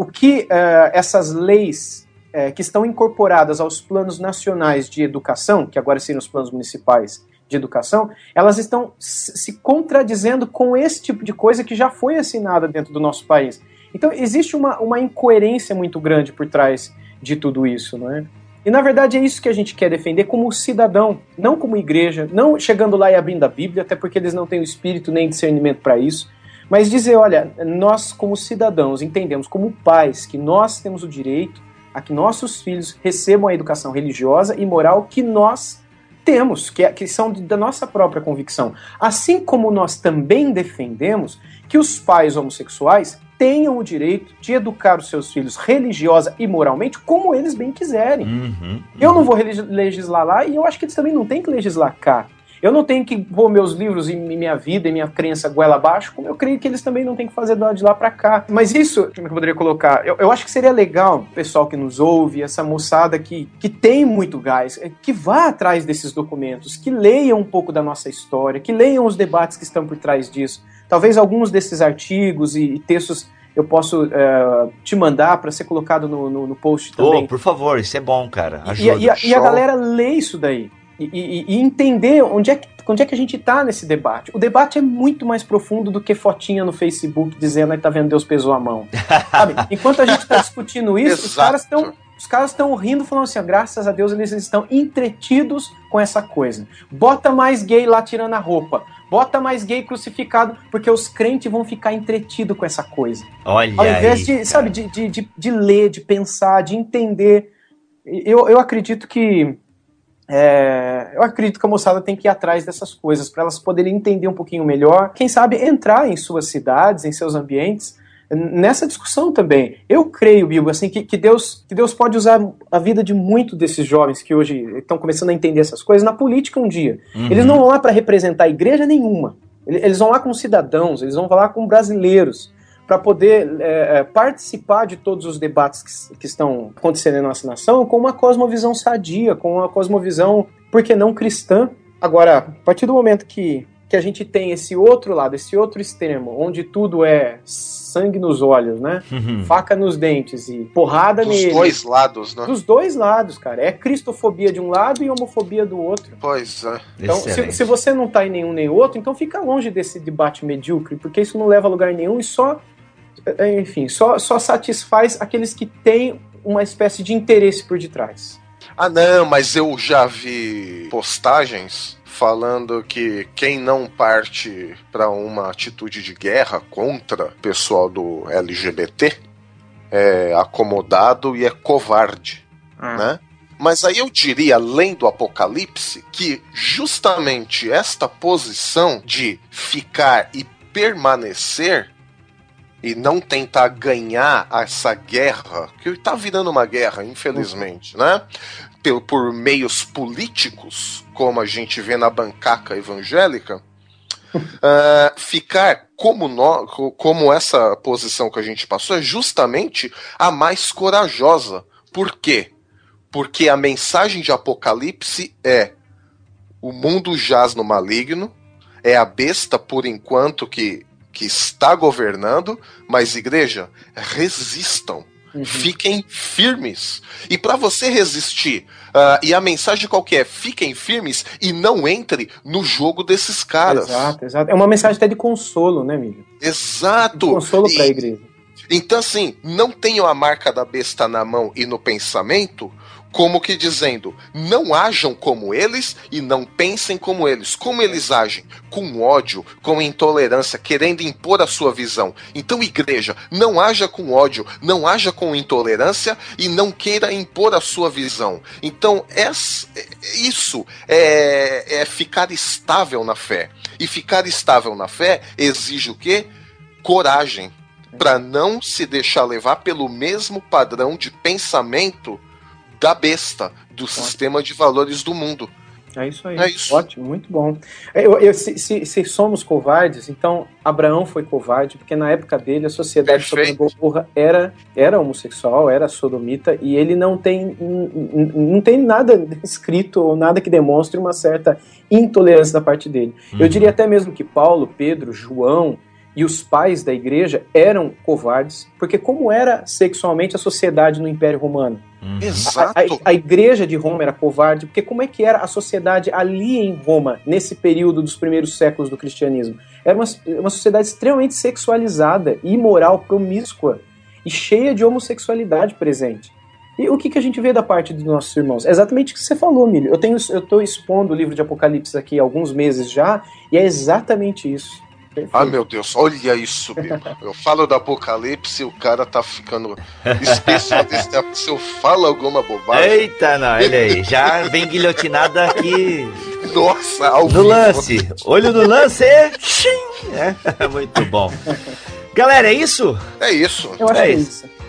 o que eh, essas leis eh, que estão incorporadas aos planos nacionais de educação, que agora seriam os planos municipais de educação, elas estão se contradizendo com esse tipo de coisa que já foi assinada dentro do nosso país. Então existe uma, uma incoerência muito grande por trás de tudo isso, não é? E na verdade é isso que a gente quer defender como cidadão, não como igreja, não chegando lá e abrindo a Bíblia, até porque eles não têm o espírito nem discernimento para isso. Mas dizer, olha, nós como cidadãos entendemos como pais que nós temos o direito a que nossos filhos recebam a educação religiosa e moral que nós temos, que, é- que são da nossa própria convicção. Assim como nós também defendemos que os pais homossexuais tenham o direito de educar os seus filhos religiosa e moralmente como eles bem quiserem. Uhum. Eu não vou legislar lá e eu acho que eles também não têm que legislar cá. Eu não tenho que pôr meus livros e minha vida e minha crença goela abaixo, como eu creio que eles também não têm que fazer de lá pra cá. Mas isso, como que eu poderia colocar? Eu, eu acho que seria legal, o pessoal que nos ouve, essa moçada que, que tem muito gás, é, que vá atrás desses documentos, que leiam um pouco da nossa história, que leiam os debates que estão por trás disso. Talvez alguns desses artigos e, e textos eu posso eh, te mandar para ser colocado no, no, no post também. Ô, por favor, isso é bom, cara. E, Ajuda. e- e a, e a galera lê isso daí. E, e- e entender onde é, que, onde é que a gente tá nesse debate. O debate é muito mais profundo do que fotinha no Facebook dizendo aí tá vendo Deus pesou a mão. Sabe? Enquanto a gente tá discutindo isso, os caras estão Os caras estão rindo, falando assim, graças a Deus eles estão entretidos com essa coisa. Bota mais gay lá tirando a roupa. Bota mais gay crucificado, porque os crentes vão ficar entretidos com essa coisa. Olha Ao invés aí, de, cara. sabe, de, de, de, de ler, de pensar, de entender. Eu, eu acredito que. é, eu acredito que a moçada tem que ir atrás dessas coisas para elas poderem entender um pouquinho melhor. Quem sabe entrar em suas cidades, em seus ambientes, nessa discussão também. Eu creio, Bibo, assim, que, que, Deus, que Deus pode usar a vida de muito desses jovens que hoje estão começando a entender essas coisas na política um dia. Uhum. Eles não vão lá para representar igreja nenhuma. Ele- Eles vão lá com cidadãos, eles vão lá com brasileiros para poder é, é, participar de todos os debates que, que estão acontecendo em nossa nação com uma cosmovisão sadia, com uma cosmovisão, por que não cristã. Agora, a partir do momento que, que a gente tem esse outro lado, esse outro extremo, onde tudo é sangue nos olhos, né? Uhum. Faca nos dentes e porrada Dos neles. dois lados, né? Dos dois lados, cara. É cristofobia de um lado e homofobia do outro. Pois é. Então, se, se você não tá em nenhum nem outro, então fica longe desse debate medíocre, porque isso não leva a lugar nenhum e só, eh, enfim, só, só satisfaz aqueles que têm uma espécie de interesse por detrás. Ah, não, mas eu já vi postagens falando que quem não parte para uma atitude de guerra contra o pessoal do LGBT é acomodado e é covarde, né? Mas aí eu diria, além do apocalipse, que justamente esta posição de ficar e permanecer e não tentar ganhar essa guerra, que tá virando uma guerra, infelizmente, né? Por meios políticos, como a gente vê na bancaca evangélica, ah, ficar como, co- como essa posição que a gente passou é justamente a mais corajosa. Por quê? Porque a mensagem de Apocalipse é: o mundo jaz no maligno, é a besta por enquanto que, que está governando, mas igreja, resistam. Fiquem firmes. E para você resistir, ah, e a mensagem qual que é? Fiquem firmes e não entre no jogo desses caras. Exato, exato. É uma mensagem até de consolo, né, amigo? De Exato. consolo E- para a igreja. Então, assim, não tenham a marca da besta na mão e no pensamento, como que dizendo, não ajam como eles e não pensem como eles. Como eles agem? Com ódio, com intolerância, querendo impor a sua visão. Então, igreja, não haja com ódio, não haja com intolerância e não queira impor a sua visão. Então, isso é, é ficar estável na fé. E ficar estável na fé exige o quê? Coragem para não se deixar levar pelo mesmo padrão de pensamento da besta, do sistema de valores do mundo. É isso aí. É isso. Ótimo, muito bom. Eu, eu- se, se- se somos covardes, então Abraão foi covarde, porque na época dele a sociedade sobre. Gomorra era, era homossexual, era sodomita, e ele não tem, não tem nada escrito ou nada que demonstre uma certa intolerância da parte dele. Eu diria até mesmo que Paulo, Pedro, João e os pais da igreja eram covardes, porque como era sexualmente a sociedade no Império Romano? Uhum. A, Exato. a- a igreja de Roma era covarde, porque como é que era a sociedade ali em Roma, nesse período dos primeiros séculos do cristianismo? Era uma, uma sociedade extremamente sexualizada, imoral, promíscua e cheia de homossexualidade presente. E o que, que a gente vê da parte dos nossos irmãos? É exatamente o que você falou, Milho. Eu tenho, eu estou expondo o livro de Apocalipse aqui há alguns meses já, e é exatamente isso. Perfeito. Ah, meu Deus, olha isso. Eu falo do apocalipse e o cara tá ficando especialista. Se eu falo alguma bobagem, Eita, não, olha aí. Já vem guilhotinada aqui nossa, ao no vivo. lance. Olho no lance. É, muito bom. Galera, é isso? É isso. Eu acho é que é isso. isso.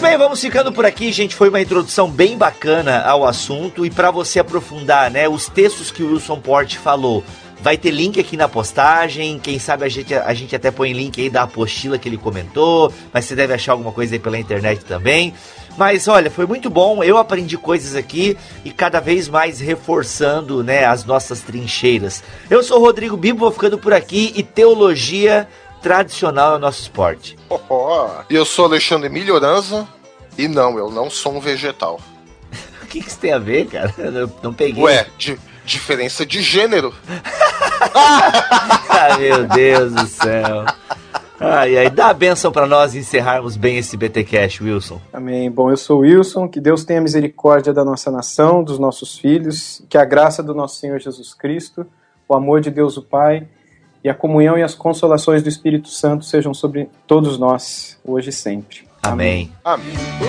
Muito bem, vamos ficando por aqui, gente. Foi uma introdução bem bacana ao assunto e para você aprofundar, né, os textos que o Wilson Porte falou. Vai ter link aqui na postagem. Quem sabe a gente, a gente até põe link aí da apostila que ele comentou. Mas você deve achar alguma coisa aí pela internet também. Mas olha, foi muito bom. Eu aprendi coisas aqui e cada vez mais reforçando, né, as nossas trincheiras. Eu sou o Rodrigo Bibo, vou ficando por aqui e teologia tradicional é o nosso esporte. Ó, E eu sou Alexandre Melhoranza e não, eu não sou um vegetal. O que, que isso tem a ver, cara? Eu não peguei. Ué, de, diferença de gênero. Ah, meu Deus do céu. Ai, ai, dá a benção pra nós encerrarmos bem esse BT Cash, Wilson. Amém. Bom, eu sou o Wilson, que Deus tenha misericórdia da nossa nação, dos nossos filhos, que a graça do nosso Senhor Jesus Cristo, o amor de Deus o Pai e a comunhão e as consolações do Espírito Santo sejam sobre todos nós, hoje e sempre. Amém. Amém. Oh,